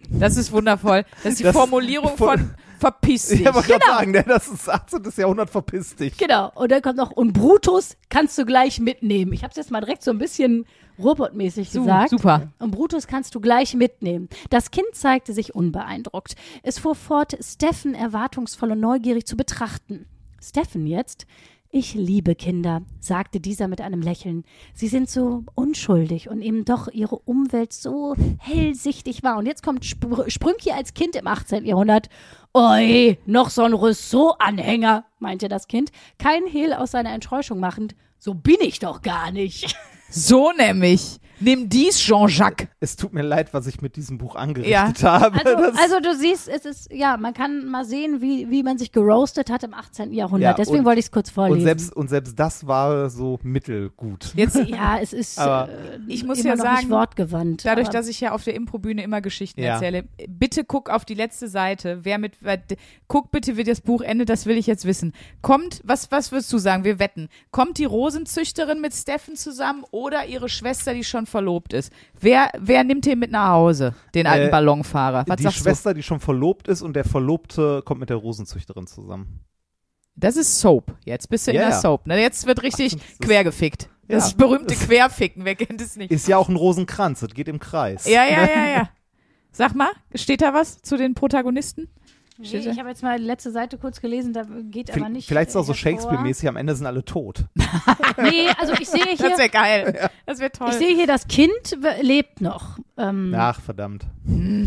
Das ist wundervoll. Das ist die Das- Formulierung von verpiss dich. Ich wollte gerade sagen, ne, das ist 18. Jahrhundert, verpiss dich. Genau. Und dann kommt noch, und Brutus kannst du gleich mitnehmen. Ich habe es jetzt mal direkt so ein bisschen robotmäßig Su- gesagt. Super. Und Brutus kannst du gleich mitnehmen. Das Kind zeigte sich unbeeindruckt. Es fuhr fort, Steffen erwartungsvoll und neugierig zu betrachten. Steffen jetzt? Ich liebe Kinder, sagte dieser mit einem Lächeln. Sie sind so unschuldig und eben doch ihre Umwelt so hellsichtig war. Und jetzt kommt Spr Sprünki als Kind im 18. Jahrhundert. Oi, noch so ein Rousseau-Anhänger, meinte das Kind, kein Hehl aus seiner Enttäuschung machend. So bin ich doch gar nicht. So nämlich. Nimm dies, Jean-Jacques. Es tut mir leid, was ich mit diesem Buch angerichtet habe. Also, Das- also du siehst, es ist, ja, man kann mal sehen, wie, wie man sich geroastet hat im 18. Jahrhundert. Ja, Deswegen und- wollte ich es kurz vorlesen. und, selbst, und selbst das war so mittelgut. Jetzt, ja, es ist Aber äh, ich muss immer ja noch sagen, nicht wortgewandt. dadurch, aber, dass ich ja auf der Improbühne immer Geschichten Ja. erzähle, bitte guck auf die letzte Seite. Wer mit, wer- guck bitte, wie das Buch endet, das will ich jetzt wissen. Kommt, was, was würdest du sagen? Wir wetten. Kommt die Rosenzüchterin mit Steffen zusammen oder ihre Schwester, die schon verlobt ist? Wer, wer nimmt den mit nach Hause? Den alten Äh, Ballonfahrer. Was die Schwester, die schon verlobt ist und der Verlobte kommt mit der Rosenzüchterin zusammen. du? Das ist Soap. Jetzt bist du in Ja, der. Soap. Ne? Jetzt wird richtig Ach, quergefickt. Das Ja. ist berühmte Querficken. Wer kennt es nicht? Ist ja auch ein Rosenkranz, das geht im Kreis. Ja, ja, ja, ja. Sag mal, steht da was zu den Protagonisten? Da? ich habe jetzt mal die letzte Seite kurz gelesen, da geht aber nicht. Vielleicht ist es auch so äh, hervor. Shakespeare-mäßig, am Ende sind alle tot. Nee, also ich sehe Das hier, wäre geil. Das wäre toll. ich sehe hier, das Kind lebt noch. Ähm, Ach, verdammt.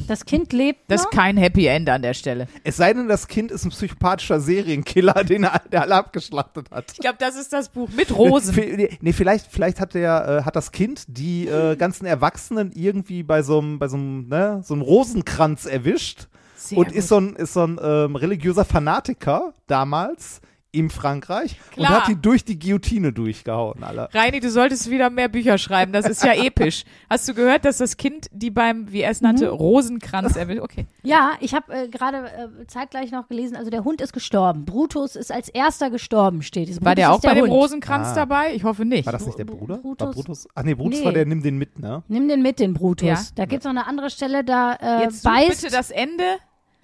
Das Kind lebt das ist noch. kein Happy End an der Stelle. Es sei denn, das Kind ist ein psychopathischer Serienkiller, den er, der alle abgeschlachtet hat. Ich glaube, das ist das Buch mit Rosen. V- Nee, vielleicht, vielleicht hat der, äh, hat das Kind die äh, ganzen Erwachsenen irgendwie bei so einem, bei so einem, ne, so einem Rosenkranz erwischt Sehr und gut. ist so ein, ist so ein ähm, religiöser Fanatiker damals in Frankreich und Klar. hat die durch die Guillotine durchgehauen, alle. Reini, du solltest wieder mehr Bücher schreiben. Das ist ja episch. Hast du gehört, dass das Kind, die beim, wie er es nannte, Mhm. Rosenkranz erwischt? Okay. Ja, ich habe äh, gerade äh, zeitgleich noch gelesen, also der Hund ist gestorben. Brutus ist als erster gestorben, steht. es. War der auch ist bei dem Hund. Rosenkranz Ah. dabei? Ich hoffe nicht. War das nicht der Bru- Bruder? Brutus? War Brutus? Ach nee, Brutus Nee. war der, nimm den mit, ne? Nimm den mit, den Brutus. Ja. Da gibt's noch eine andere Stelle, da äh, Jetzt beißt. bitte das Ende.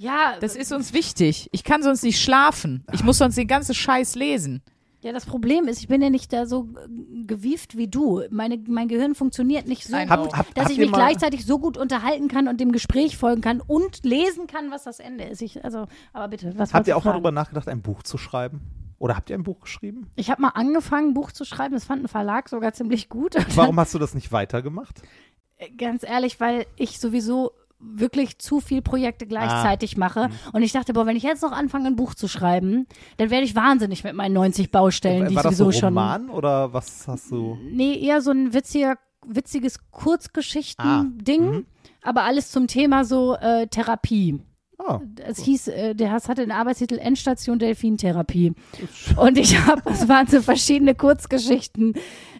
Ja, Das ist uns wichtig. Ich kann sonst nicht schlafen. Ich muss sonst den ganzen Scheiß lesen. ja, das Problem ist, ich bin ja nicht da so äh, gewieft wie du. Meine, mein Gehirn funktioniert nicht so I gut, know. Habt- habt- dass habt ich mich gleichzeitig so gut unterhalten kann und dem Gespräch folgen kann und lesen kann, was das Ende ist. Ich, also, aber bitte, was Habt ihr auch mal fragen? drüber nachgedacht, ein Buch zu schreiben? Oder habt ihr ein Buch geschrieben? Ich habe mal angefangen, ein Buch zu schreiben. Das fand ein Verlag sogar ziemlich gut. Warum hast du das nicht weitergemacht? Ganz ehrlich, weil ich sowieso wirklich zu viel Projekte gleichzeitig mache. Mhm. Und ich dachte, boah, wenn ich jetzt noch anfange, ein Buch zu schreiben, dann werde ich wahnsinnig mit meinen 90 Baustellen, die War ich das so sowieso ein schon. Roman oder was hast du? Nee, eher so ein witziger, witziges Kurzgeschichten-Ding, Ah, mhm. aber alles zum Thema so äh, Therapie. Ah, Es hieß, äh, der Hass hatte den Arbeitstitel Endstation Delfintherapie. Und ich habe, es waren so verschiedene Kurzgeschichten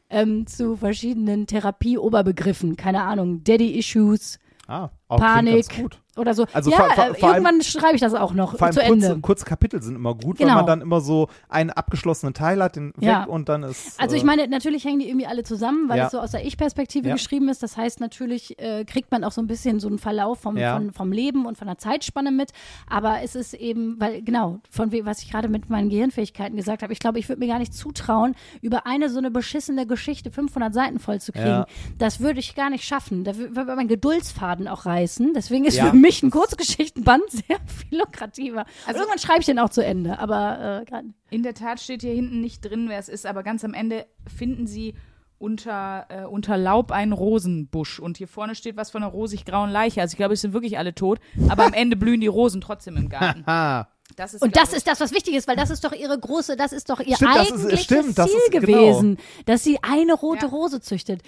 ähm, zu verschiedenen Therapie-Oberbegriffen. Keine Ahnung, Daddy-Issues ah auch Panik. Ganz gut. Oder so. Also ja, vor- vor- äh, vor allem- irgendwann schreibe ich das auch noch Vor allem zu kurze, Ende. kurze Kapitel sind immer gut, weil Genau. man dann immer so einen abgeschlossenen Teil hat, den Ja. weg und dann ist. Also ich äh, meine, natürlich hängen die irgendwie alle zusammen, weil Ja. es so aus der Ich-Perspektive Ja. geschrieben ist. Das heißt, natürlich äh, kriegt man auch so ein bisschen so einen Verlauf vom, von, vom Leben und von der Zeitspanne mit. Aber es ist eben, weil genau, von was ich gerade mit meinen Gehirnfähigkeiten gesagt habe, ich glaube, ich würde mir gar nicht zutrauen, über eine so eine beschissene Geschichte 500 Seiten voll zu kriegen. Das würde ich gar nicht schaffen. Da wür- würde mein Geduldsfaden auch reißen. Deswegen ist für mich ein Kurzgeschichtenband sehr viel lukrativer. Also- irgendwann schreibe ich den auch zu Ende. Aber äh, gerade In der Tat steht hier hinten nicht drin, wer es ist, aber ganz am Ende finden sie unter, äh, unter Laub einen Rosenbusch. Und hier vorne steht was von einer rosig-grauen Leiche. Also ich glaube, es sind wirklich alle tot. Aber am Ende blühen die Rosen trotzdem im Garten. Das ist, Und das ist das, was wichtig ist, weil das ist doch ihre große, das ist doch ihr Stimmt, das ist- eigentliches stimmt, das Ziel ist- genau. gewesen, dass sie eine rote Ja. Rose züchtet.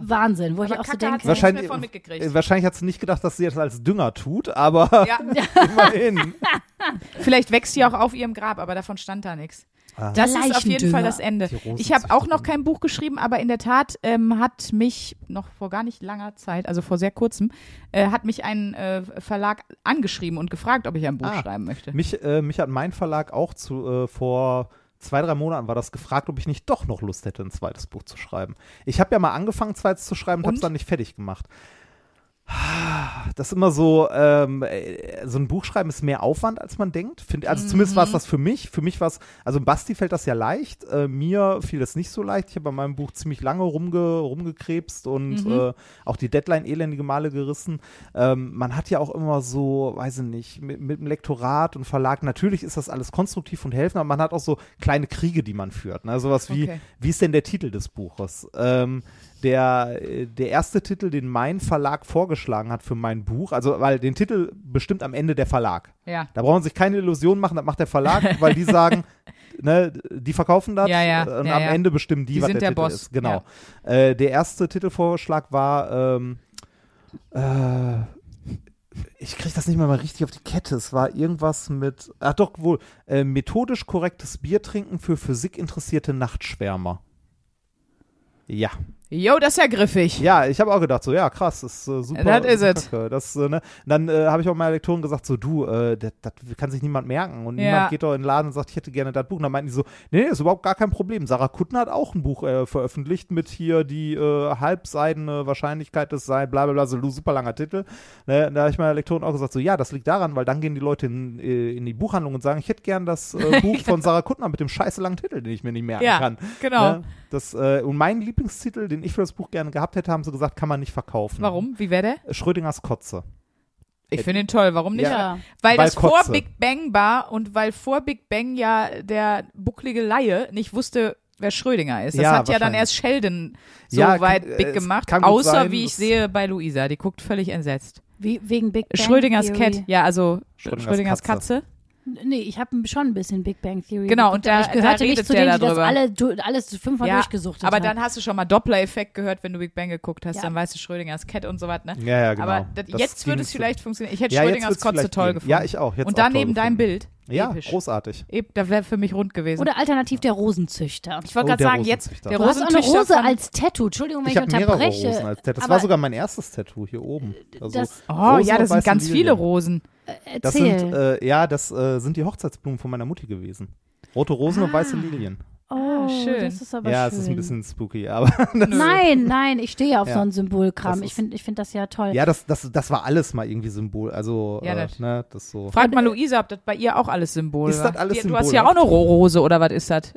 Wahnsinn, wo ich Aber auch so Kacke hat denke. sie- wahrscheinlich, äh, wahrscheinlich hat sie nicht gedacht, dass sie das als Dünger tut, aber Ja, immerhin. vielleicht wächst sie auch auf ihrem Grab, aber davon stand da nichts. Ah. Das ist auf jeden. Fall das Ende. Ich habe auch noch kein Buch geschrieben, aber in der Tat ähm, hat mich noch vor gar nicht langer Zeit, also vor sehr kurzem, äh, hat mich ein äh, Verlag angeschrieben und gefragt, ob ich ein Buch Ah. schreiben möchte. Mich, äh, mich hat mein Verlag auch zu, äh, vor zwei, drei Monaten war das gefragt, ob ich nicht doch noch Lust hätte, ein zweites Buch zu schreiben. Ich habe ja mal angefangen, zweites zu schreiben und habe es Und? dann nicht fertig gemacht. Das ist immer so, ähm, äh, so ein Buch schreiben ist mehr Aufwand, als man denkt. Find, also zumindest war es das für mich. Für mich war es, also Basti fällt das ja leicht. Äh, mir fiel das nicht so leicht. Ich habe bei meinem Buch ziemlich lange rumge, rumgekrebst und äh, auch die Deadline elendige Male gerissen. Ähm, man hat ja auch immer so, weiß ich nicht, mit, mit dem Lektorat und Verlag, natürlich ist das alles konstruktiv und helfen, aber man hat auch so kleine Kriege, die man führt. Ne? Sowas wie, Okay. wie ist denn der Titel des Buches? Ähm, der, äh, der erste Titel, den mein Verlag vorgeschlagen hat für mein Buch, also weil den Titel bestimmt am Ende der Verlag. Ja. Da brauchen sich keine Illusionen machen, das macht der Verlag, weil die sagen, ne, die verkaufen das Ja, ja, und ja, am. Ende bestimmen die, Die was der, der Titel Boss, ist. Genau. Äh, der erste Titelvorschlag war, ähm, äh, ich kriege das nicht mehr mal richtig auf die Kette. Es war irgendwas mit, ach doch wohl, äh, methodisch korrektes Bier trinken für physikinteressierte Nachtschwärmer. Ja. Jo, das ist ja griffig. Ja, ich habe auch gedacht, so, ja, krass, das ist äh, super. Das is it. Das, äh, ne? Dann äh, habe ich auch meiner Lektorin gesagt, so, du, äh, das, das kann sich niemand merken. Und Ja. niemand geht doch in den Laden und sagt, ich hätte gerne das Buch. Und dann meinten die so, nee, nee, ist überhaupt gar kein Problem. Sarah Kuttner hat auch ein Buch äh, veröffentlicht mit hier die äh, halbseidene Wahrscheinlichkeit des Sein, bla bla bla, so super langer Titel. Ne? Da habe ich meiner Lektorin auch gesagt, so, ja, das liegt daran, weil dann gehen die Leute in, in die Buchhandlung und sagen, ich hätte gern das Buch von Sarah Kuttner mit dem scheiße langen Titel, den ich mir nicht merken Ja, kann. genau. Ne? Das, und mein Lieblingstitel, den ich für das Buch gerne gehabt hätte, haben sie gesagt, kann man nicht verkaufen. Warum? Wie wäre der? Schrödingers Kotze. Ich finde ihn toll, warum nicht? Ja. Weil, Weil das vor Kotze. Big Bang war und weil vor Big Bang ja der bucklige Laie nicht wusste, wer Schrödinger ist. Das Ja, hat ja dann erst Sheldon so Ja, weit kann- big gemacht. Außer sein, wie ich sehe bei Luisa, die guckt völlig entsetzt. Wie, wegen Big Bang Schrödingers Theory. Cat, ja, also Schrödingers Schrödingers, Katze. Katze. Nee, ich habe schon ein bisschen Big Bang Theory. Genau, und aber da- ich gehörte da nicht zu der denen, die das alle, du, alles fünfmal Ja, durchgesuchtet aber haben. dann hast du schon mal Doppler-Effekt gehört, wenn du Big Bang geguckt hast, Ja. dann weißt du Schrödingers Cat und so was, ne? Ja, ja, genau. Aber das, Das jetzt würde es vielleicht funktionieren. Ich hätte Ja, Schrödingers Kotze toll gehen. gefunden. Ja, ich auch. Jetzt und dann neben deinem. Bild. Ja, Episch. großartig. Eb, da wäre für mich rund gewesen. Oder alternativ der Rosenzüchter. ich wollte Oh, gerade sagen, jetzt Rosenzüchter. der Du hast auch eine Rosenzüchter Rose als Tattoo. Entschuldigung, wenn Ich ich, habe mehrere unterbreche. Rosen als Tattoo. Das aber war sogar mein erstes Tattoo hier oben. Also das- Oh, Rosen ja, und das sind ganz viele. Rosen. Das Erzähl. sind, äh, ja, das äh, sind die Hochzeitsblumen von meiner Mutti gewesen. Rote Rosen und Ah. weiße Lilien. Oh, schön. Das ist aber ja, schön. es ist ein bisschen spooky, aber Nein, nein, ich stehe auf Ja. so einen Symbolkram. Ich finde ich find das ja toll. ja, das, das, das war alles mal irgendwie Symbol. Also, Ja, äh, ne, das so. Frag mal Luisa, ob das bei ihr auch alles Symbol Ist war. das alles Die- Du hast ja auch eine Ro- Rose, oder was ist das?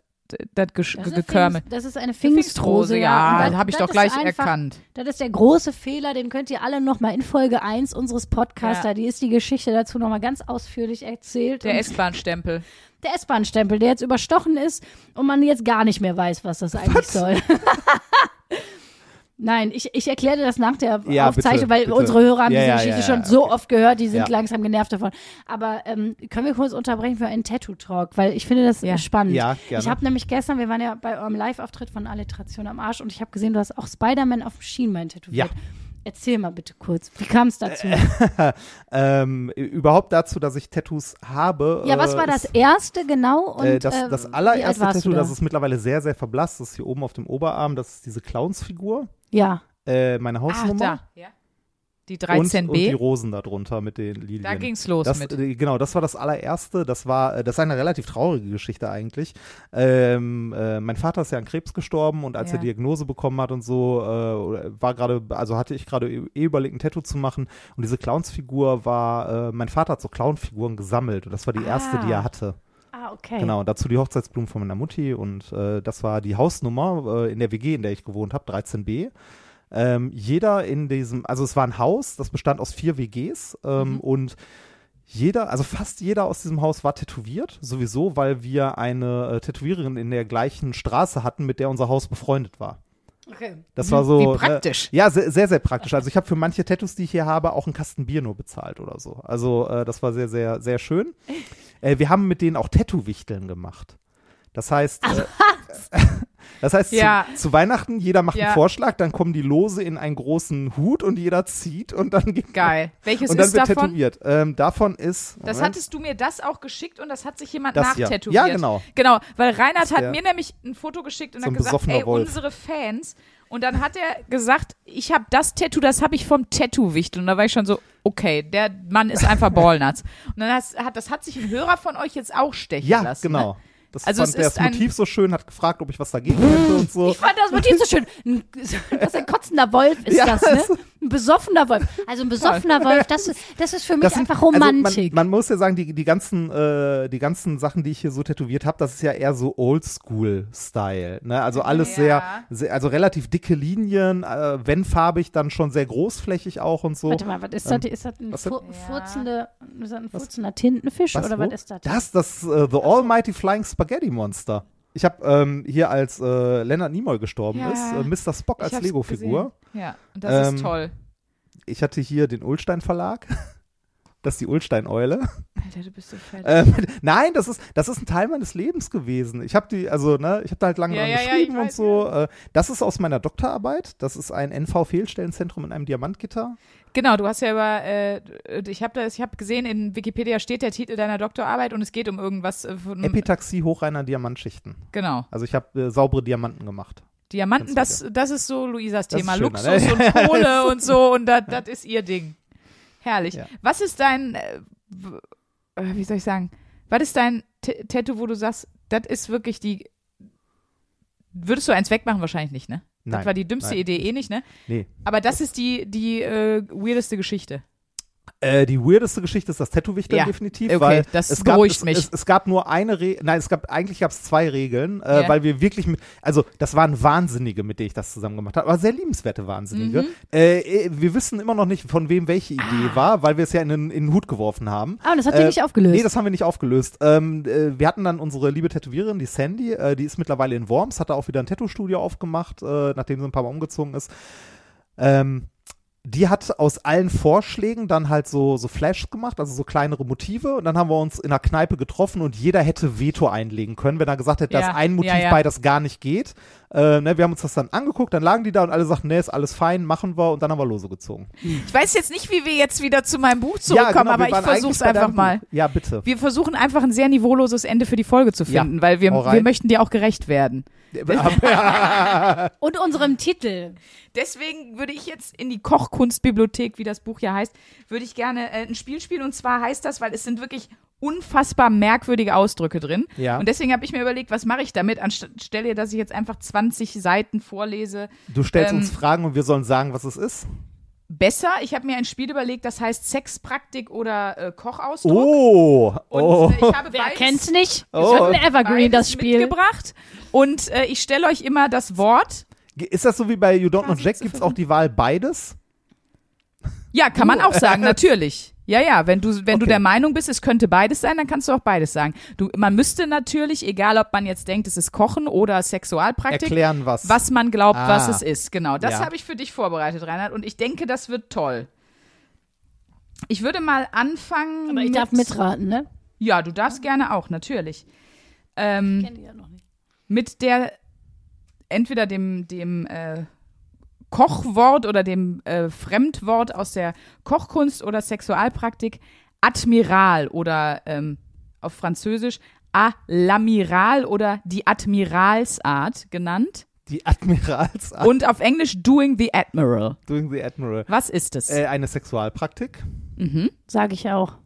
Das Das ist, Gekörmel. Pfingst, das ist eine Pfingstrose, ja. ja, habe ich doch gleich einfach, erkannt. Das ist der große Fehler, den könnt ihr alle nochmal in Folge 1 unseres Podcasts, Ja. da die ist die Geschichte dazu nochmal ganz ausführlich erzählt. Der S-Bahn-Stempel. der S-Bahn-Stempel, der jetzt überstochen ist und man jetzt gar nicht mehr weiß, was das eigentlich soll. Nein, ich, ich erkläre dir das nach der Ja, Aufzeichnung, bitte, weil bitte. unsere Hörer haben Ja, diese ja, Geschichte ja, schon so okay. oft gehört, die sind Ja. langsam genervt davon. Aber ähm, können wir kurz unterbrechen für einen Tattoo-Talk, weil ich finde das Ja. spannend. Ja, gerne. Ich habe nämlich gestern, wir waren ja bei eurem Live-Auftritt von Alliteration am Arsch und ich habe gesehen, du hast auch Spider-Man auf dem Schienbein tätowiert. Ja. Erzähl mal bitte kurz, wie kam es dazu? ähm, überhaupt dazu, dass ich Tattoos habe. ja, was äh, war das ist, erste genau? Und, äh, das, äh, das wie alt allererste Tattoo, das ist mittlerweile sehr, sehr verblasst. Das ist hier oben auf dem Oberarm. Das ist diese Clownsfigur. Ja. Äh, meine Ah, Hausnummer. da. Ja. Die und, und die 13b. Rosen darunter mit den Lilien. Da ging's los das, mit. äh, Genau, das war das allererste. Das war, äh, das ist eine relativ traurige Geschichte eigentlich. Ähm, äh, mein Vater ist ja an Krebs gestorben und als Ja. er Diagnose bekommen hat und so, äh, war gerade, also hatte ich gerade eh überlegt, ein Tattoo zu machen. Und diese Clownsfigur war, äh, mein Vater hat so Clownfiguren gesammelt und das war die erste, die Ah. er hatte. Ah, okay. Genau, dazu die Hochzeitsblumen von meiner Mutti und äh, das war die Hausnummer äh, in der WG, in der ich gewohnt habe, 13b. Ähm, jeder in diesem, also es war ein Haus, das bestand aus vier WGs ähm, Mhm. und jeder, also fast jeder aus diesem Haus war tätowiert, sowieso, weil wir eine äh, Tätowiererin in der gleichen Straße hatten, mit der unser Haus befreundet war. okay. Das war so. Wie ne, praktisch. ja, sehr, sehr, sehr praktisch. Also ich habe für manche Tattoos, die ich hier habe, auch einen Kasten Bier nur bezahlt oder so. Also äh, das war sehr, sehr, sehr schön. Äh, wir haben mit denen auch Tattoo-Wichteln gemacht. Das heißt, äh, das heißt Ja. zu, zu Weihnachten, jeder macht Ja. einen Vorschlag, dann kommen die Lose in einen großen Hut und jeder zieht und dann geht Geil. Welches und dann ist wird davon? tätowiert. Ähm, davon ist. Das Moment. hattest du mir das auch geschickt und das hat sich jemand Das nachtätowiert. Ja, genau. Genau, weil Reinhard hat mir nämlich ein Foto geschickt und So hat gesagt, ey, Wolf. unsere Fans. Und dann hat er gesagt, ich habe das Tattoo, das habe ich vom Tattoo-Wichtel. Und da war ich schon so, okay, der Mann ist einfach Ballnuts. Und dann hast, hat, das hat sich ein Hörer von euch jetzt auch stechen Ja, lassen. genau. Ne? Das Also fand ist das Motiv so schön, hat gefragt, ob ich was dagegen hätte und so. Ich fand das Motiv so schön. Ein, was ein kotzender Wolf ist Ja, das, ne? Ein besoffener Wolf. Also ein besoffener Wolf, das ist, das ist für mich Das sind- einfach Romantik. Also man, man muss ja sagen, die, die, ganzen, äh, die ganzen Sachen, die ich hier so tätowiert habe, das ist ja eher so Oldschool-Style. Ne? Also alles Ja. sehr, sehr, also relativ dicke Linien, äh, wenn farbig, dann schon sehr großflächig auch und so. Warte mal, was ist das? Ist das ein Ähm, fu Ja. furzende, ist das ein furzender Tintenfisch Was, oder wo? was ist das? Das, das äh, The Almighty Flying Spaghetti Monster. Ich habe ähm, hier, als äh, Leonard Nimoy gestorben Ja. ist, äh, Mr. Spock als Lego-Figur. Ja, und das Ähm, ist toll. Ich hatte hier den Ulstein Verlag. Das ist die Ulstein-Eule. Alter, du bist so fett. Ähm, nein, das ist, das ist ein Teil meines Lebens gewesen. Ich habe die, also, ne, ich habe da halt lange Ja, dran ja, ja, geschrieben ich und weiß, so. Äh, das ist aus meiner Doktorarbeit. Das ist ein NV-Fehlstellenzentrum in einem Diamantgitter. Genau, du hast ja über, äh, ich habe das, ich habe gesehen, in Wikipedia steht der Titel deiner Doktorarbeit und es geht um irgendwas äh, von, Epitaxie hochreiner Diamantschichten. genau. Also ich habe äh, saubere Diamanten gemacht. Diamanten, das, das ist so Luisas Thema. schöner, Luxus ne? und Kohle und so und das das ist ihr Ding. Herrlich. Ja. Was ist dein, äh, äh, wie soll ich sagen, was ist dein T Tattoo, wo du sagst, das ist wirklich die, würdest du eins wegmachen? Wahrscheinlich nicht, ne? Das Nein, war die dümmste nein. Idee eh nicht, ne? Nee. Aber das ist die, die äh, weirdeste Geschichte. Äh, die weirdeste Geschichte ist das Tattoo-Wichteln Ja, definitiv, okay, weil das es gab, beruhigt es, mich. Es, es gab nur eine Regel, nein, es gab eigentlich gab es zwei Regeln, äh, Ja. weil wir wirklich mit, also das waren Wahnsinnige, mit denen ich das zusammen gemacht habe, aber sehr liebenswerte Wahnsinnige. Mhm. Äh, äh, wir wissen immer noch nicht, von wem welche Idee Ah. war, weil wir es ja in, den- in den Hut geworfen haben. Ah, und das habt ihr Äh, nicht aufgelöst. Nee, das haben wir nicht aufgelöst. Ähm, äh, wir hatten dann unsere liebe Tätowiererin, die Sandy, die ist mittlerweile in Worms, hat da auch wieder ein Tattoo-Studio aufgemacht, nachdem sie ein paar Mal umgezogen ist. Ähm, die hat aus allen Vorschlägen dann halt so, so Flash gemacht, also so kleinere Motive. Und dann haben wir uns in der Kneipe getroffen und jeder hätte Veto einlegen können, wenn er gesagt hätte, Ja, ist ein Motiv ja, ja. bei, das gar nicht geht. Äh, ne, wir haben uns das dann angeguckt, dann lagen die da und alle sagten, nee, ist alles fein, machen wir und dann haben wir Lose gezogen. Ich weiß jetzt nicht, wie wir jetzt wieder zu meinem Buch zurückkommen, genau, wir aber ich deinem einfach mal. Buch. Ja, bitte. Wir versuchen einfach ein sehr niveauloses Ende für die Folge zu Ja, finden, weil wir, wir möchten dir auch gerecht werden. und unserem Titel. Deswegen würde ich jetzt in die Kochkunstbibliothek, wie das Buch ja heißt, würde ich gerne äh, ein Spiel spielen. Und zwar heißt das, weil es sind wirklich unfassbar merkwürdige Ausdrücke drin. Ja. Und deswegen habe ich mir überlegt, was mache ich damit, anstelle, dass ich jetzt einfach 20 Seiten vorlese. Du stellst Ähm, uns Fragen und wir sollen sagen, was es ist. Besser, ich habe mir ein Spiel überlegt, das heißt Sexpraktik oder äh, Kochausdruck. Oh, Und oh. äh, ich habe Wer beides, kennt's nicht? Oh. Ist ein Evergreen, das Spiel. mitgebracht. Und äh, ich stelle euch immer das Wort. Ist das so wie bei You Don't Know Jack? zu Gibt es auch die Wahl beides? Ja, kann man auch sagen, natürlich. Ja, ja, wenn du, wenn du Okay. der Meinung bist, es könnte beides sein, dann kannst du auch beides sagen. Du, man müsste natürlich, egal ob man jetzt denkt, es ist Kochen oder Sexualpraktik, Erklären was. was man glaubt, Ah. was es ist. Genau, das Ja. habe ich für dich vorbereitet, Reinhard. Und ich denke, das wird toll. Ich würde mal anfangen. Aber ich mit, darf mitraten, ne? Ja, du darfst gerne auch, natürlich. Ähm, Kenn die ja noch nicht. mit der entweder dem dem äh, Kochwort oder dem äh, Fremdwort aus der Kochkunst oder Sexualpraktik Admiral oder ähm, auf Französisch à l'amiral oder die Admiralsart genannt die Admiralsart und auf Englisch doing the admiral. doing the Admiral. Was ist es? Äh, eine Sexualpraktik. mhm. Sag ich auch.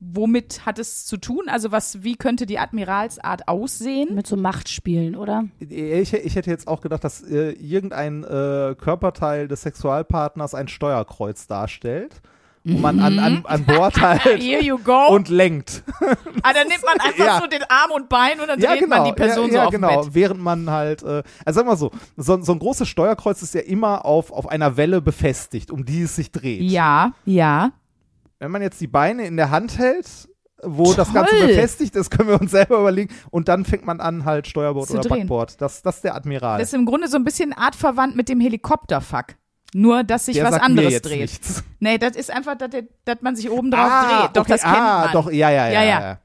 Womit hat es zu tun? Also was, wie könnte die Admiralsart aussehen? Mit so Machtspielen, oder? Ich, ich hätte jetzt auch gedacht, dass äh, irgendein äh, Körperteil des Sexualpartners ein Steuerkreuz darstellt. Wo man an, an, an Bord halt Here you go. und lenkt. ah, dann nimmt man einfach Ja. so den Arm und Bein und dann Ja, dreht genau. man die Person ja, so ja, auf genau. dem Bett. Während man halt, äh, also sag mal so, so, so ein großes Steuerkreuz ist ja immer auf, auf einer Welle befestigt, um die es sich dreht. Ja, ja. Wenn man jetzt die Beine in der Hand hält, wo das Ganze Toll. befestigt ist, können wir uns selber überlegen. Und dann fängt man an, halt Steuerbord Zu oder drehen. Backbord. Das, das ist der Admiral. Das ist im Grunde so ein bisschen artverwandt mit dem Helikopterfuck. Nur, dass sich der was sagt mir anderes jetzt dreht. Nichts. Nee, das ist einfach, dass, der- dass man sich oben drauf ah, dreht. Doch, okay, das kennt ah, man. doch, ja, ja, ja. Ja, ja. ja.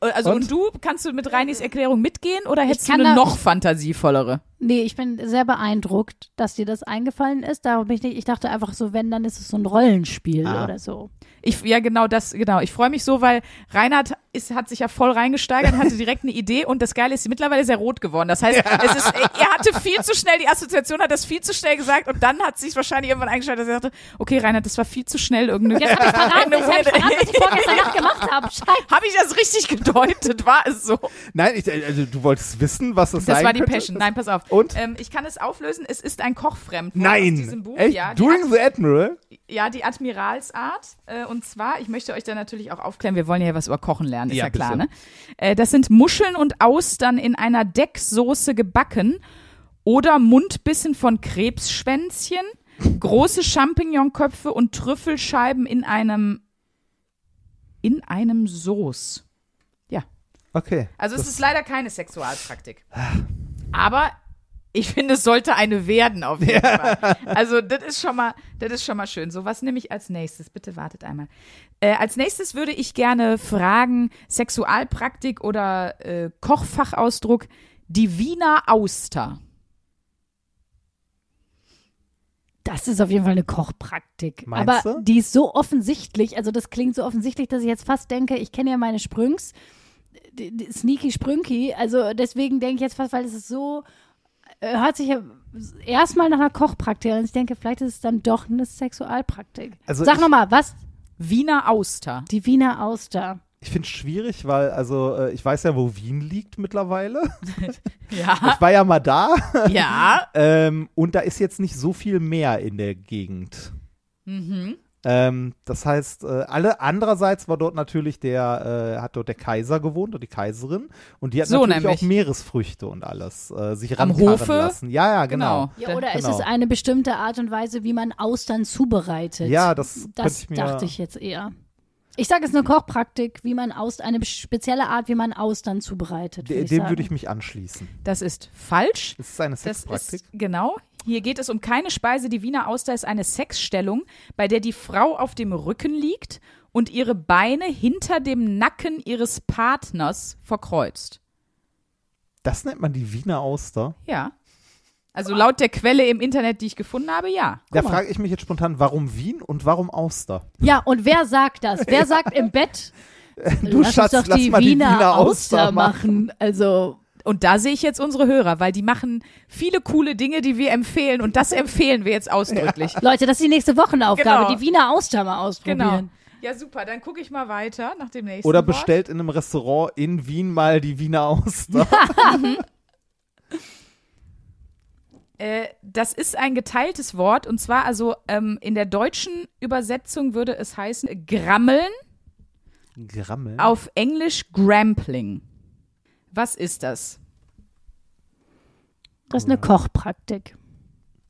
Also, und? Und? du, kannst du mit Reinis Erklärung mitgehen oder hättest du eine noch fantasievollere? Nee, ich bin sehr beeindruckt, dass dir das eingefallen ist. Darum bin ich nicht, ich dachte einfach so, wenn, dann ist es so ein Rollenspiel Ah. oder so. Ich, ja, genau das, genau. Ich freue mich so, weil Reinhard ist, hat sich ja voll reingesteigert und hatte direkt eine Idee und das Geile ist, mittlerweile ist er rot geworden. Das heißt, es ist, er hatte viel zu schnell die Assoziation, hat das viel zu schnell gesagt und dann hat sich wahrscheinlich irgendwann eingeschaltet, dass er sagte, okay, Reinhard, das war viel zu schnell irgendwie. Jetzt habe ich verraten, jetzt hab ich verraten, was ich vorgestern Nacht gemacht habe. Scheiße. Habe ich das richtig gedeutet? War es so? Nein, ich, also, du wolltest wissen, was das, Das sein war die könnte? Passion. Nein, pass auf. Und? Ähm, ich kann es auflösen. Es ist ein diesem Nein. Buch. Echt? Ja, During Ad the Admiral? ja, die Admiralsart. Äh, und zwar, ich möchte euch da natürlich auch aufklären, wir wollen ja was über Kochen lernen, ist ja, Ja, klar, bitte. ne? Äh, das sind Muscheln und Austern in einer Decksoße gebacken oder Mundbissen von Krebsschwänzchen, große Champignonköpfe und Trüffelscheiben in einem in einem Soße. Okay. Also es ist leider keine Sexualpraktik. Aber ich finde, es sollte eine werden auf jeden Fall. Also das ist schon mal, das ist schon mal schön. So, was nehme ich als nächstes? Bitte wartet einmal. Äh, als nächstes würde ich gerne fragen, Sexualpraktik oder äh, Kochfachausdruck, die Wiener Auster. Das ist auf jeden Fall eine Kochpraktik. Meinst Aber du? die ist so offensichtlich, also das klingt so offensichtlich, dass ich jetzt fast denke, ich kenne ja meine Sprüngs, die- die Sneaky Sprünki, also deswegen denke ich jetzt fast, weil es ist so, äh, hört sich ja erstmal nach einer Kochpraktik an. Ich denke, vielleicht ist es dann doch eine Sexualpraktik. Also Sag nochmal, was? Wiener Auster. Die Wiener Auster. Ich finde es schwierig, weil, also, äh, ich weiß ja, wo Wien liegt mittlerweile. Ja. Ich war ja mal da. ja. ähm, und da ist jetzt nicht so viel mehr in der Gegend. Mhm. Ähm, das heißt, äh, alle andererseits war dort natürlich der, äh, hat dort der Kaiser gewohnt und die Kaiserin und die hat So natürlich nämlich. auch Meeresfrüchte und alles äh, sich Am Hofe? lassen. Ja, ja, genau. Genau. Ja, oder ist Genau. es eine bestimmte Art und Weise, wie man Austern zubereitet? Ja, das Das ich mir- dachte ich jetzt eher. Ich sage, es ist eine Kochpraktik, wie man aus eine spezielle Art, wie man Austern zubereitet. Dem würde ich mich anschließen. Das ist falsch. Das ist eine Das Sexpraktik. ist genau. Hier geht es um keine Speise. Die Wiener Auster ist eine Sexstellung, bei der die Frau auf dem Rücken liegt und ihre Beine hinter dem Nacken ihres Partners verkreuzt. Das nennt man die Wiener Auster. Ja. Also laut der Quelle im Internet, die ich gefunden habe, ja. Da mal. frage ich mich jetzt spontan, warum Wien und warum Auster? Ja, und wer sagt das? Wer sagt im Bett, Du lass Schatz, uns doch lass die mal Wiener, die Wiener Auster Auster machen. machen? Also, Und da sehe ich jetzt unsere Hörer, weil die machen viele coole Dinge, die wir empfehlen. Und das empfehlen wir jetzt ausdrücklich. Leute, das ist die nächste Wochenaufgabe. Genau. Die Wiener Auster mal ausprobieren. Genau. Ja, super. Dann gucke ich mal weiter nach dem nächsten Oder Wort. bestellt in einem Restaurant in Wien mal die Wiener Auster. Äh, das ist ein geteiltes Wort und zwar also ähm, in der deutschen Übersetzung würde es heißen Grammeln, Grammel. auf Englisch Grampling. Was ist das? Das ist eine Kochpraktik.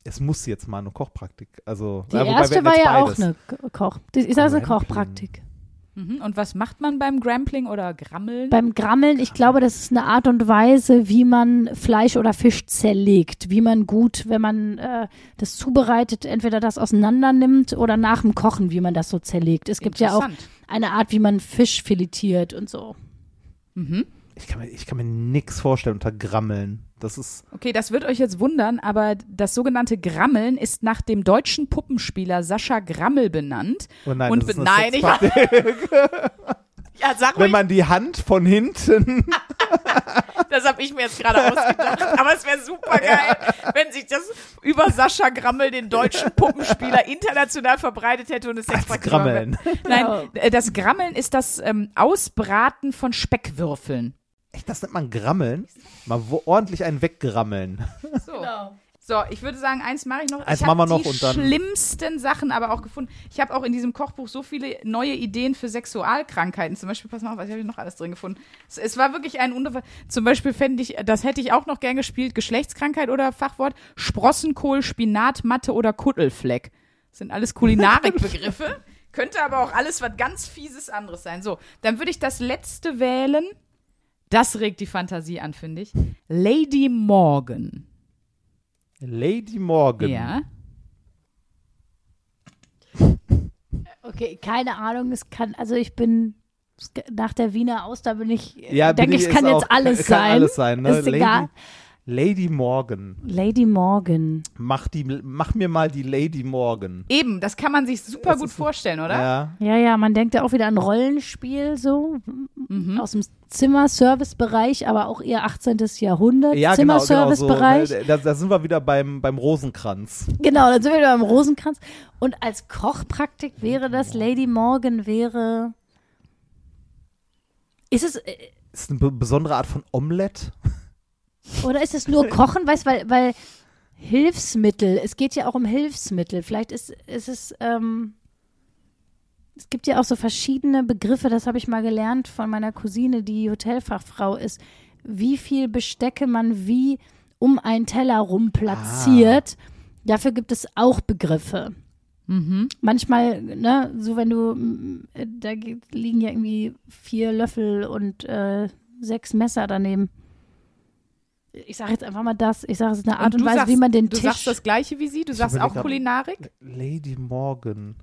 Es muss jetzt mal eine Kochpraktik. Also, Die ja, erste war ja auch beides. eine Ko- Koch. Das ist also eine. Kochpraktik. Mhm. Und was macht man beim Grampling oder Grammeln? Beim Grammeln, ich glaube, das ist eine Art und Weise, wie man Fleisch oder Fisch zerlegt. Wie man gut, wenn man äh, das zubereitet, entweder das auseinander nimmt oder nach dem Kochen, wie man das so zerlegt. Es gibt ja auch eine Art, wie man Fisch filetiert und so. Mhm. Ich kann mir, ich kann mir nichts vorstellen unter Grammeln. Das ist. Okay, das wird euch jetzt wundern, aber das sogenannte Grammeln ist nach dem deutschen Puppenspieler Sascha Grammel benannt. Oh nein, Und das ist eine nein, ich. Ja, sag Wenn man die Hand von hinten. das habe ich mir jetzt gerade ausgedacht. Aber es wäre super geil, wenn sich das über Sascha Grammel, den deutschen Puppenspieler, international verbreitet hätte und es Als Sexpraktik Grammeln. Nein, äh, das Grammeln ist das ähm, Ausbraten von Speckwürfeln. Echt, das nennt man Grammeln? Mal wo ordentlich einen weggrammeln. So. So, ich würde sagen, eins mache ich noch. Eins ich machen habe wir noch die und dann- schlimmsten Sachen aber auch gefunden. Ich habe auch in diesem Kochbuch so viele neue Ideen für Sexualkrankheiten. Zum Beispiel, pass mal auf, was habe ich noch alles drin gefunden? Es, es war wirklich ein Unfall. Zum Beispiel fände ich, das hätte ich auch noch gern gespielt, Geschlechtskrankheit oder Fachwort, Sprossenkohl, Spinatmatte oder Kuttelfleck. Das sind alles Kulinarikbegriffe. Könnte aber auch alles was ganz fieses anderes sein. So, dann würde ich das letzte wählen. Das regt die Fantasie an, finde ich. Lady Morgan. Lady Morgan. Ja. Okay, keine Ahnung, es kann, also ich bin nach der Wiener Auster bin ich, Ja, bin denke ich, es kann jetzt auch- alles kann sein. alles sein, ne? Ist Lady- egal. Lady Morgan. Lady Morgan. Mach, die, mach mir mal die Lady Morgan. Eben, das kann man sich super Das gut vorstellen, oder? Ja. Ja, ja, man denkt ja auch wieder an Rollenspiel so Mhm. aus dem Zimmerservice-Bereich, aber auch eher 18. Jahrhundert Ja, genau, genau so. Zimmerservice-Bereich. Da, da sind wir wieder beim, beim Rosenkranz. Genau, dann sind wir wieder beim Rosenkranz. Und als Kochpraktik wäre das Lady Morgan wäre. Ist es äh, Ist eine be- besondere Art von Omelette. Oder ist es nur Kochen, weißt weil weil Hilfsmittel. Es geht ja auch um Hilfsmittel. Vielleicht ist, ist es ähm, es gibt ja auch so verschiedene Begriffe. Das habe ich mal gelernt von meiner Cousine, die Hotelfachfrau ist. Wie viel Bestecke man wie um einen Teller rum platziert. Dafür gibt es auch Begriffe. Mhm. manchmal, ne, so wenn du, da ge- liegen ja irgendwie vier Löffel und äh, sechs Messer daneben. Ich sage jetzt einfach mal das. Ich sage, es ist eine Art und, du Weise, sagst, wie man den Du Tisch. sagst das gleiche wie sie, du Ich sagst auch Kulinarik. Lady Morgan.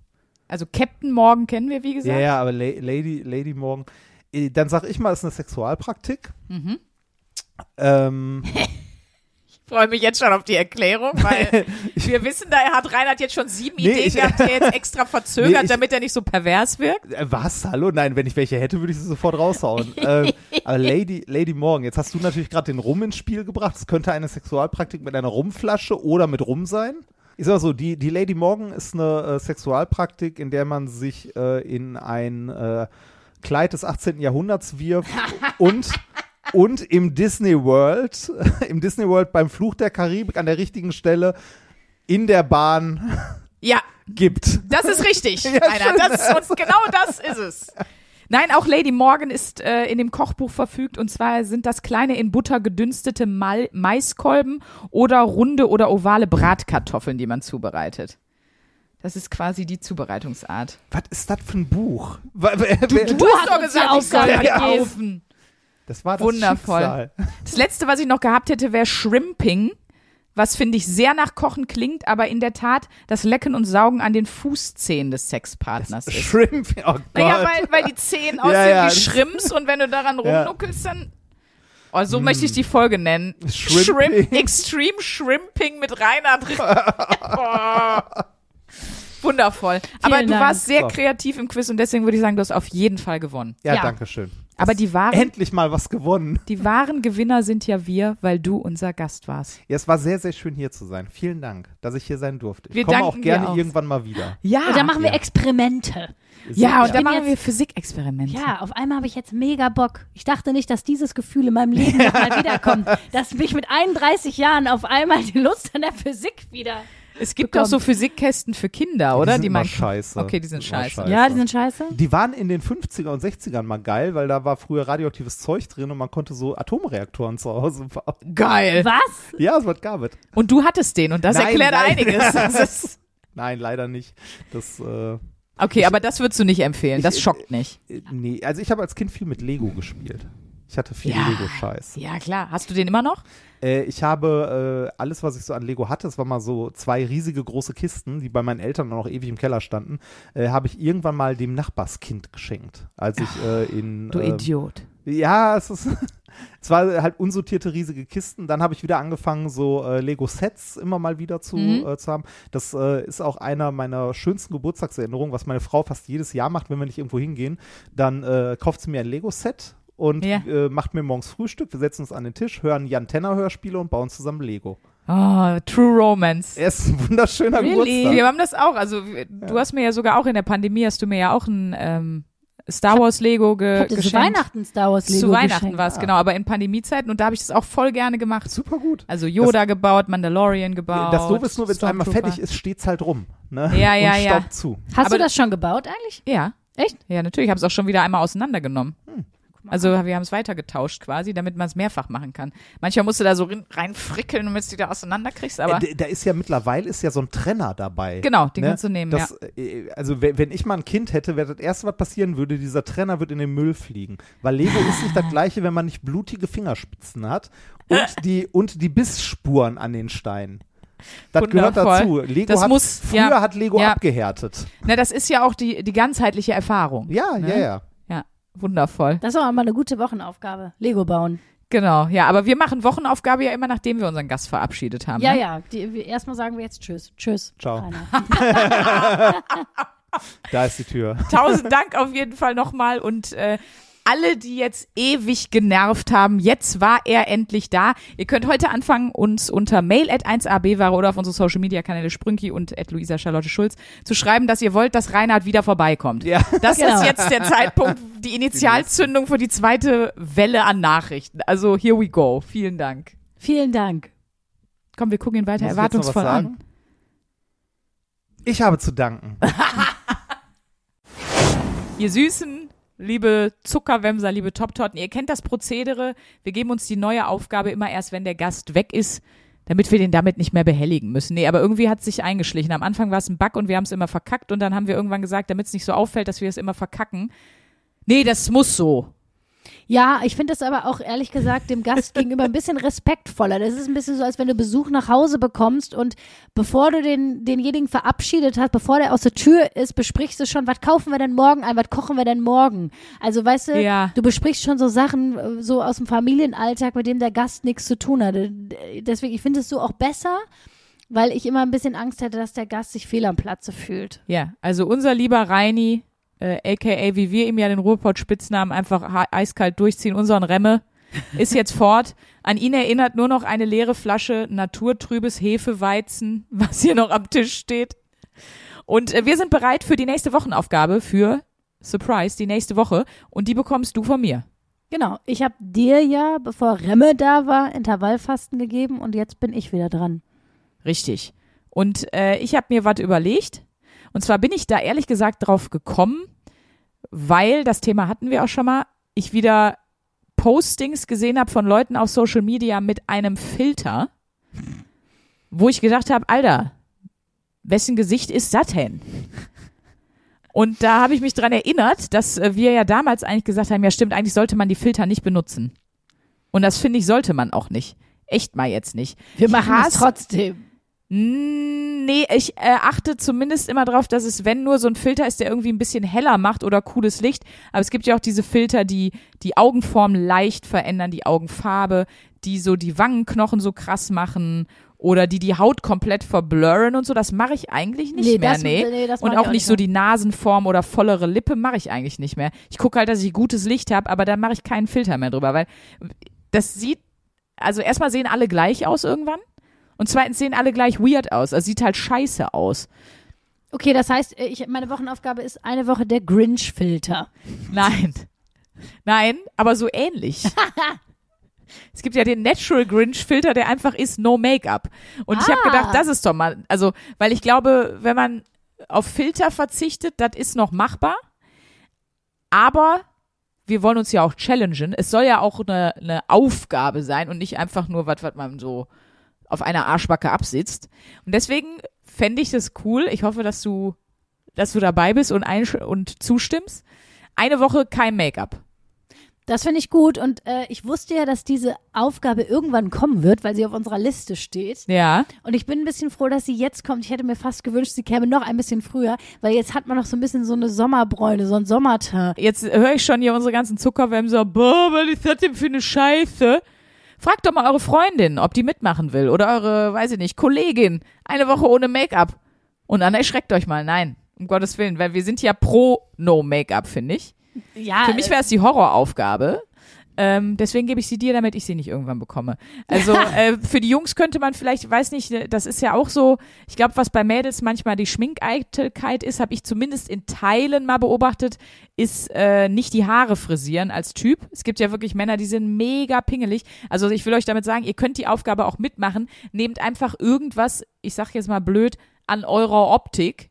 Also Captain Morgan kennen wir, wie Ja, gesagt. ja, aber La Lady, Lady Morgan. Äh, Dann sag ich mal, es ist eine Sexualpraktik. Mhm. Ähm, freue mich jetzt schon auf die Erklärung, weil wir wissen, da hat Reinhard jetzt schon sieben Nee, Ideen ich- gehabt, die er jetzt extra verzögert, Nee, ich- damit er nicht so pervers wirkt. äh, was? Hallo? Nein, wenn ich welche hätte, würde ich sie sofort raushauen. ähm, aber Lady, Lady Morgan, jetzt hast du natürlich gerade den Rum ins Spiel gebracht. Es könnte eine Sexualpraktik mit einer Rumflasche oder mit Rum sein. Ich sag mal so, die, die Lady Morgan ist eine äh, Sexualpraktik, in der man sich äh, in ein äh, Kleid des 18. Jahrhunderts wirft und und im Disney World, im Disney World beim Fluch der Karibik an der richtigen Stelle in der Bahn Ja, gibt. Das ist richtig, Rainer. Das und genau das ist es. Nein, auch Lady Morgan ist äh, in dem Kochbuch verfügt und zwar sind das kleine in Butter gedünstete Mal Maiskolben oder runde oder ovale Bratkartoffeln, die man zubereitet. Das ist quasi die Zubereitungsart. Was ist das für ein Buch? Wer- Du hast doch gesagt, ich soll Aufgabe mal gegeben. Das war das Wundervoll. Schicksal. Das letzte, was ich noch gehabt hätte, wäre Shrimping, was finde ich sehr nach Kochen klingt, aber in der Tat das Lecken und Saugen an den Fußzehen des Sexpartners ist. Shrimp. Oh Gott. Naja, weil, weil die Zehen aussehen ja, wie das- Shrimps und wenn du daran Ja. rumnuckelst, dann. Oh, so möchte ich die Folge nennen. Shrimping. Shrimp, Extreme Shrimping mit Rainer drin. oh. Wundervoll. Aber Vielen du Dank. warst sehr So. kreativ im Quiz und deswegen würde ich sagen, du hast auf jeden Fall gewonnen. ja, Ja. danke schön. Aber die wahren, Endlich mal was gewonnen. die wahren Gewinner sind ja wir, weil du unser Gast warst. Ja, es war sehr, sehr schön hier zu sein. Vielen Dank, dass ich hier sein durfte. Ich Wir komme auch gerne auch. irgendwann mal wieder. Ja. Und dann machen wir Ja. Experimente. ja, und dann machen jetzt- wir Physikexperimente. Ja, auf einmal habe ich jetzt mega Bock. Ich dachte nicht, dass dieses Gefühl in meinem Leben nochmal wiederkommt. Dass mich mit 31 Jahren auf einmal die Lust an der Physik wieder. Es gibt bekommt. auch so Physikkästen für Kinder, oder? Die sind man immer scheiße. Okay, die sind Immer scheiße. Ja, die sind scheiße. Die waren in den 50er und 60ern mal geil, weil da war früher radioaktives Zeug drin und man konnte so Atomreaktoren zu Hause bauen. Geil. Was? Ja, es wird gab es. Und du hattest den und das Nein, erklärt nein. einiges. Nein, leider nicht. Das, äh, okay, aber das würdest du nicht empfehlen. Das Ich- schockt nicht. äh, nee, also ich habe als Kind viel mit Lego gespielt. Ich hatte viel Ja. Lego-Scheiß. Ja, klar. Hast du den immer noch? Äh, ich habe äh, alles, was ich so an Lego hatte, es waren mal so zwei riesige große Kisten, die bei meinen Eltern noch ewig im Keller standen, äh, habe ich irgendwann mal dem Nachbarskind geschenkt, als ich äh, in Du ähm, Idiot. Ja, es ist es war halt unsortierte riesige Kisten. Dann habe ich wieder angefangen, so äh, Lego-Sets immer mal wieder zu, Mhm. äh, zu haben. Das äh, ist auch einer meiner schönsten Geburtstagserinnerungen, was meine Frau fast jedes Jahr macht, wenn wir nicht irgendwo hingehen. Dann äh, kauft sie mir ein Lego-Set und Ja. äh, macht mir morgens Frühstück. Wir setzen uns an den Tisch, hören Jan Tenner Hörspiele und bauen zusammen Lego. Oh, True Romance. Er ist ein wunderschöner Really? Geburtstag. Wir haben das auch. Also du hast mir ja sogar auch in der Pandemie hast du mir ja auch ein ähm, Star Wars Lego ge hab dir zu geschenkt. Weihnachten Star Wars Lego Zu Weihnachten geschenkt. war es, genau, aber in Pandemiezeiten und da habe ich das auch voll gerne gemacht. Super gut. Also Yoda gebaut, Mandalorian gebaut. Das Doofe ist nur, wenn es einmal fertig ist, steht's halt rum. Ne? Ja, ja, und ja. zu. Hast Aber- du das schon gebaut eigentlich? Ja. Echt? Ja, natürlich. Ich habe es auch schon wieder einmal auseinandergenommen. Hm. Also wir haben es weitergetauscht quasi, damit man es mehrfach machen kann. Manchmal musst du da so rein- reinfrickeln, damit du es wieder auseinanderkriegst, aber Äh, d- da ist ja mittlerweile ist ja so ein Trenner dabei. genau, den Ne? kannst du nehmen, Das, ja. äh, Also wenn, ich mal ein Kind hätte, wäre das erste, was passieren würde, dieser Trenner wird in den Müll fliegen. Weil Lego ist nicht das gleiche, wenn man nicht blutige Fingerspitzen hat und die, und die Bissspuren an den Steinen. Das gehört Wundervoll. dazu. Lego Das hat, muss- früher ja, hat Lego ja. abgehärtet. Na, das ist ja auch die, die ganzheitliche Erfahrung. Ja, Ne? ja, ja. Wundervoll. Das ist auch mal eine gute Wochenaufgabe. Lego bauen. Genau, ja, aber wir machen Wochenaufgabe ja immer, nachdem wir unseren Gast verabschiedet haben. Ja, ne? ja. Die, wir- erstmal sagen wir jetzt Tschüss. Tschüss. Ciao. Da ist die Tür. Tausend Dank auf jeden Fall nochmal und äh, alle, die jetzt ewig genervt haben, jetzt war er endlich da. Ihr könnt heute anfangen, uns unter mail at 1abware oder auf unsere Social Media Kanäle Sprünki und at Luisa Charlotte Schulz zu schreiben, dass ihr wollt, dass Reinhard wieder vorbeikommt. Ja. Das Genau. ist jetzt der Zeitpunkt, die Initialzündung für die zweite Welle an Nachrichten. Also here we go. Vielen Dank. Vielen Dank. Komm, wir gucken ihn weiter Muss erwartungsvoll an. Ich habe zu danken. Ihr Süßen, liebe Zuckerwämser, liebe Top-Torten, ihr kennt das Prozedere. Wir geben uns die neue Aufgabe immer erst, wenn der Gast weg ist, damit wir den damit nicht mehr behelligen müssen. Nee, aber irgendwie hat es sich eingeschlichen. Am Anfang war es ein Bug und wir haben es immer verkackt und dann haben wir irgendwann gesagt, damit es nicht so auffällt, dass wir es immer verkacken. Nee, das muss so. Ja, ich finde das aber auch ehrlich gesagt dem Gast gegenüber ein bisschen respektvoller. Das ist ein bisschen so, als wenn du Besuch nach Hause bekommst und bevor du den, denjenigen verabschiedet hast, bevor der aus der Tür ist, besprichst du schon, was kaufen wir denn morgen ein, was kochen wir denn morgen? Also weißt du, Ja. du besprichst schon so Sachen äh, so aus dem Familienalltag, mit dem der Gast nichts zu tun hat. Deswegen, ich finde es so auch besser, weil ich immer ein bisschen Angst hätte, dass der Gast sich fehl am Platze fühlt. Ja, also unser lieber Reini, äh, aka wie wir ihm ja den Ruhrpott-Spitznamen einfach eiskalt durchziehen, unseren Remme, ist jetzt fort. An ihn erinnert nur noch eine leere Flasche naturtrübes Hefeweizen, was hier noch am Tisch steht. Und äh, wir sind bereit für die nächste Wochenaufgabe für Surprise, die nächste Woche. Und die bekommst du von mir. Genau, ich habe dir ja, bevor Remme da war, Intervallfasten gegeben und jetzt bin ich wieder dran. Richtig. Und äh, ich habe mir was überlegt. Und zwar bin ich da ehrlich gesagt drauf gekommen, weil, das Thema hatten wir auch schon mal, ich wieder Postings gesehen habe von Leuten auf Social Media mit einem Filter, wo ich gedacht habe, Alter, wessen Gesicht ist das denn? Und da habe ich mich dran erinnert, dass äh, wir ja damals eigentlich gesagt haben, ja stimmt, eigentlich sollte man die Filter nicht benutzen. Und das finde ich, sollte man auch nicht. Echt mal jetzt nicht. Wir Ich machen es trotzdem. Nee, ich äh, achte zumindest immer drauf, dass es, wenn nur so ein Filter ist, der irgendwie ein bisschen heller macht oder cooles Licht. Aber es gibt ja auch diese Filter, die die Augenform leicht verändern, die Augenfarbe, die so die Wangenknochen so krass machen oder die die Haut komplett verblurren und so. Das mache ich eigentlich nicht Nee, mehr, das- nee. nee, das und auch auch nicht so die Nasenform oder vollere Lippe mache ich eigentlich nicht mehr. Ich gucke halt, dass ich gutes Licht habe, aber da mache ich keinen Filter mehr drüber, weil das sieht, also erstmal sehen alle gleich aus irgendwann. Und zweitens sehen alle gleich weird aus. Also sieht halt scheiße aus. Okay, das heißt, äh, ich, meine Wochenaufgabe ist eine Woche der Grinch-Filter. Nein. Nein, aber so ähnlich. es gibt ja den Natural Grinch Filter, der einfach ist no Make-up. Und ich habe Ah. gedacht, das ist doch mal, also, weil ich glaube, wenn man auf Filter verzichtet, das ist noch machbar. Aber wir wollen uns ja auch challengen. Es soll ja auch eine, eine Aufgabe sein und nicht einfach nur was, was man so auf einer Arschbacke absitzt. Und deswegen fände ich das cool. Ich hoffe, dass du, dass du dabei bist und, einsch und zustimmst. Eine Woche kein Make-up. Das finde ich gut und äh, ich wusste ja, dass diese Aufgabe irgendwann kommen wird, weil sie auf unserer Liste steht. Ja. Und ich bin ein bisschen froh, dass sie jetzt kommt. Ich hätte mir fast gewünscht, sie käme noch ein bisschen früher, weil jetzt hat man noch so ein bisschen so eine Sommerbräune, so ein Sommerteint. Jetzt höre ich schon hier unsere ganzen Zuckerwämmen so, boah, was ist das denn für eine Scheiße? Fragt doch mal eure Freundin, ob die mitmachen will. Oder eure, weiß ich nicht, Kollegin. Eine Woche ohne Make-up. Und dann erschreckt euch mal. Nein, um Gottes Willen. Weil wir sind ja pro No-Make-up, finde ich. Ja, Für mich wäre es die Horroraufgabe. Ähm, deswegen gebe ich sie dir, damit ich sie nicht irgendwann bekomme. Also äh, für die Jungs könnte man vielleicht, weiß nicht, äh, das ist ja auch so, ich glaube, was bei Mädels manchmal die Schminkeitelkeit ist, habe ich zumindest in Teilen mal beobachtet, ist äh, nicht die Haare frisieren als Typ. Es gibt ja wirklich Männer, die sind mega pingelig. Also ich will euch damit sagen, ihr könnt die Aufgabe auch mitmachen. Nehmt einfach irgendwas, ich sag jetzt mal blöd, an eurer Optik,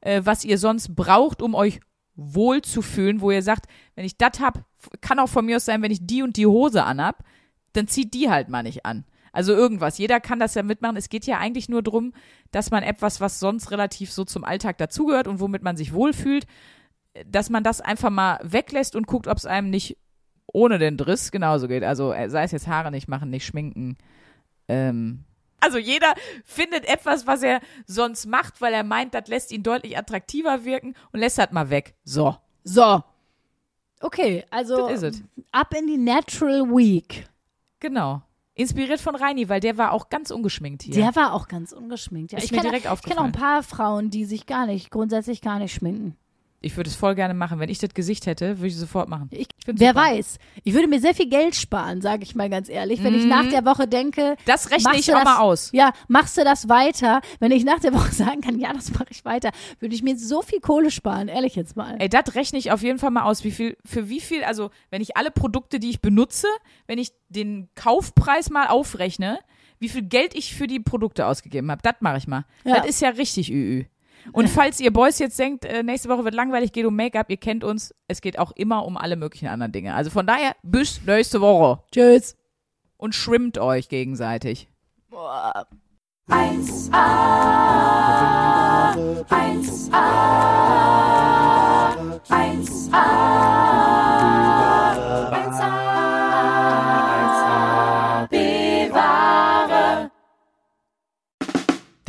äh, was ihr sonst braucht, um euch wohl zu fühlen, wo ihr sagt, wenn ich das hab, kann auch von mir aus sein, wenn ich die und die Hose anhab, dann zieht die halt mal nicht an. Also irgendwas. Jeder kann das ja mitmachen. Es geht ja eigentlich nur drum, dass man etwas, was sonst relativ so zum Alltag dazugehört und womit man sich wohlfühlt, dass man das einfach mal weglässt und guckt, ob es einem nicht ohne den Driss genauso geht. Also äh, sei es jetzt Haare nicht machen, nicht schminken. Ähm, also jeder findet etwas, was er sonst macht, weil er meint, das lässt ihn deutlich attraktiver wirken und lässt das mal weg. So. so. Okay, also ab in die Natural Week. Genau. Inspiriert von Reini, weil der war auch ganz ungeschminkt hier. Der war auch ganz ungeschminkt. Ja, Ist ich mir kenne direkt ich kenne auch ein paar Frauen, die sich gar nicht, grundsätzlich gar nicht schminken. Ich würde es voll gerne machen. Wenn ich das Gesicht hätte, würde ich es sofort machen. Ich, wer super. weiß. Ich würde mir sehr viel Geld sparen, sage ich mal ganz ehrlich, wenn ich nach der Woche denke, Mhm. Das rechne ich auch das, mal aus. Ja, machst du das weiter? Wenn ich nach der Woche sagen kann, ja, das mache ich weiter, würde ich mir so viel Kohle sparen, ehrlich jetzt mal. Ey, das rechne ich auf jeden Fall mal aus. Wie viel, für wie viel, also wenn ich alle Produkte, die ich benutze, wenn ich den Kaufpreis mal aufrechne, wie viel Geld ich für die Produkte ausgegeben habe, das mache ich mal. Ja. Das ist ja richtig ÜÜ. Und falls ihr Boys jetzt denkt, äh, nächste Woche wird langweilig, geht um Make-up, ihr kennt uns, es geht auch immer um alle möglichen anderen Dinge. Also von daher, bis nächste Woche. Tschüss. Und schwimmt euch gegenseitig.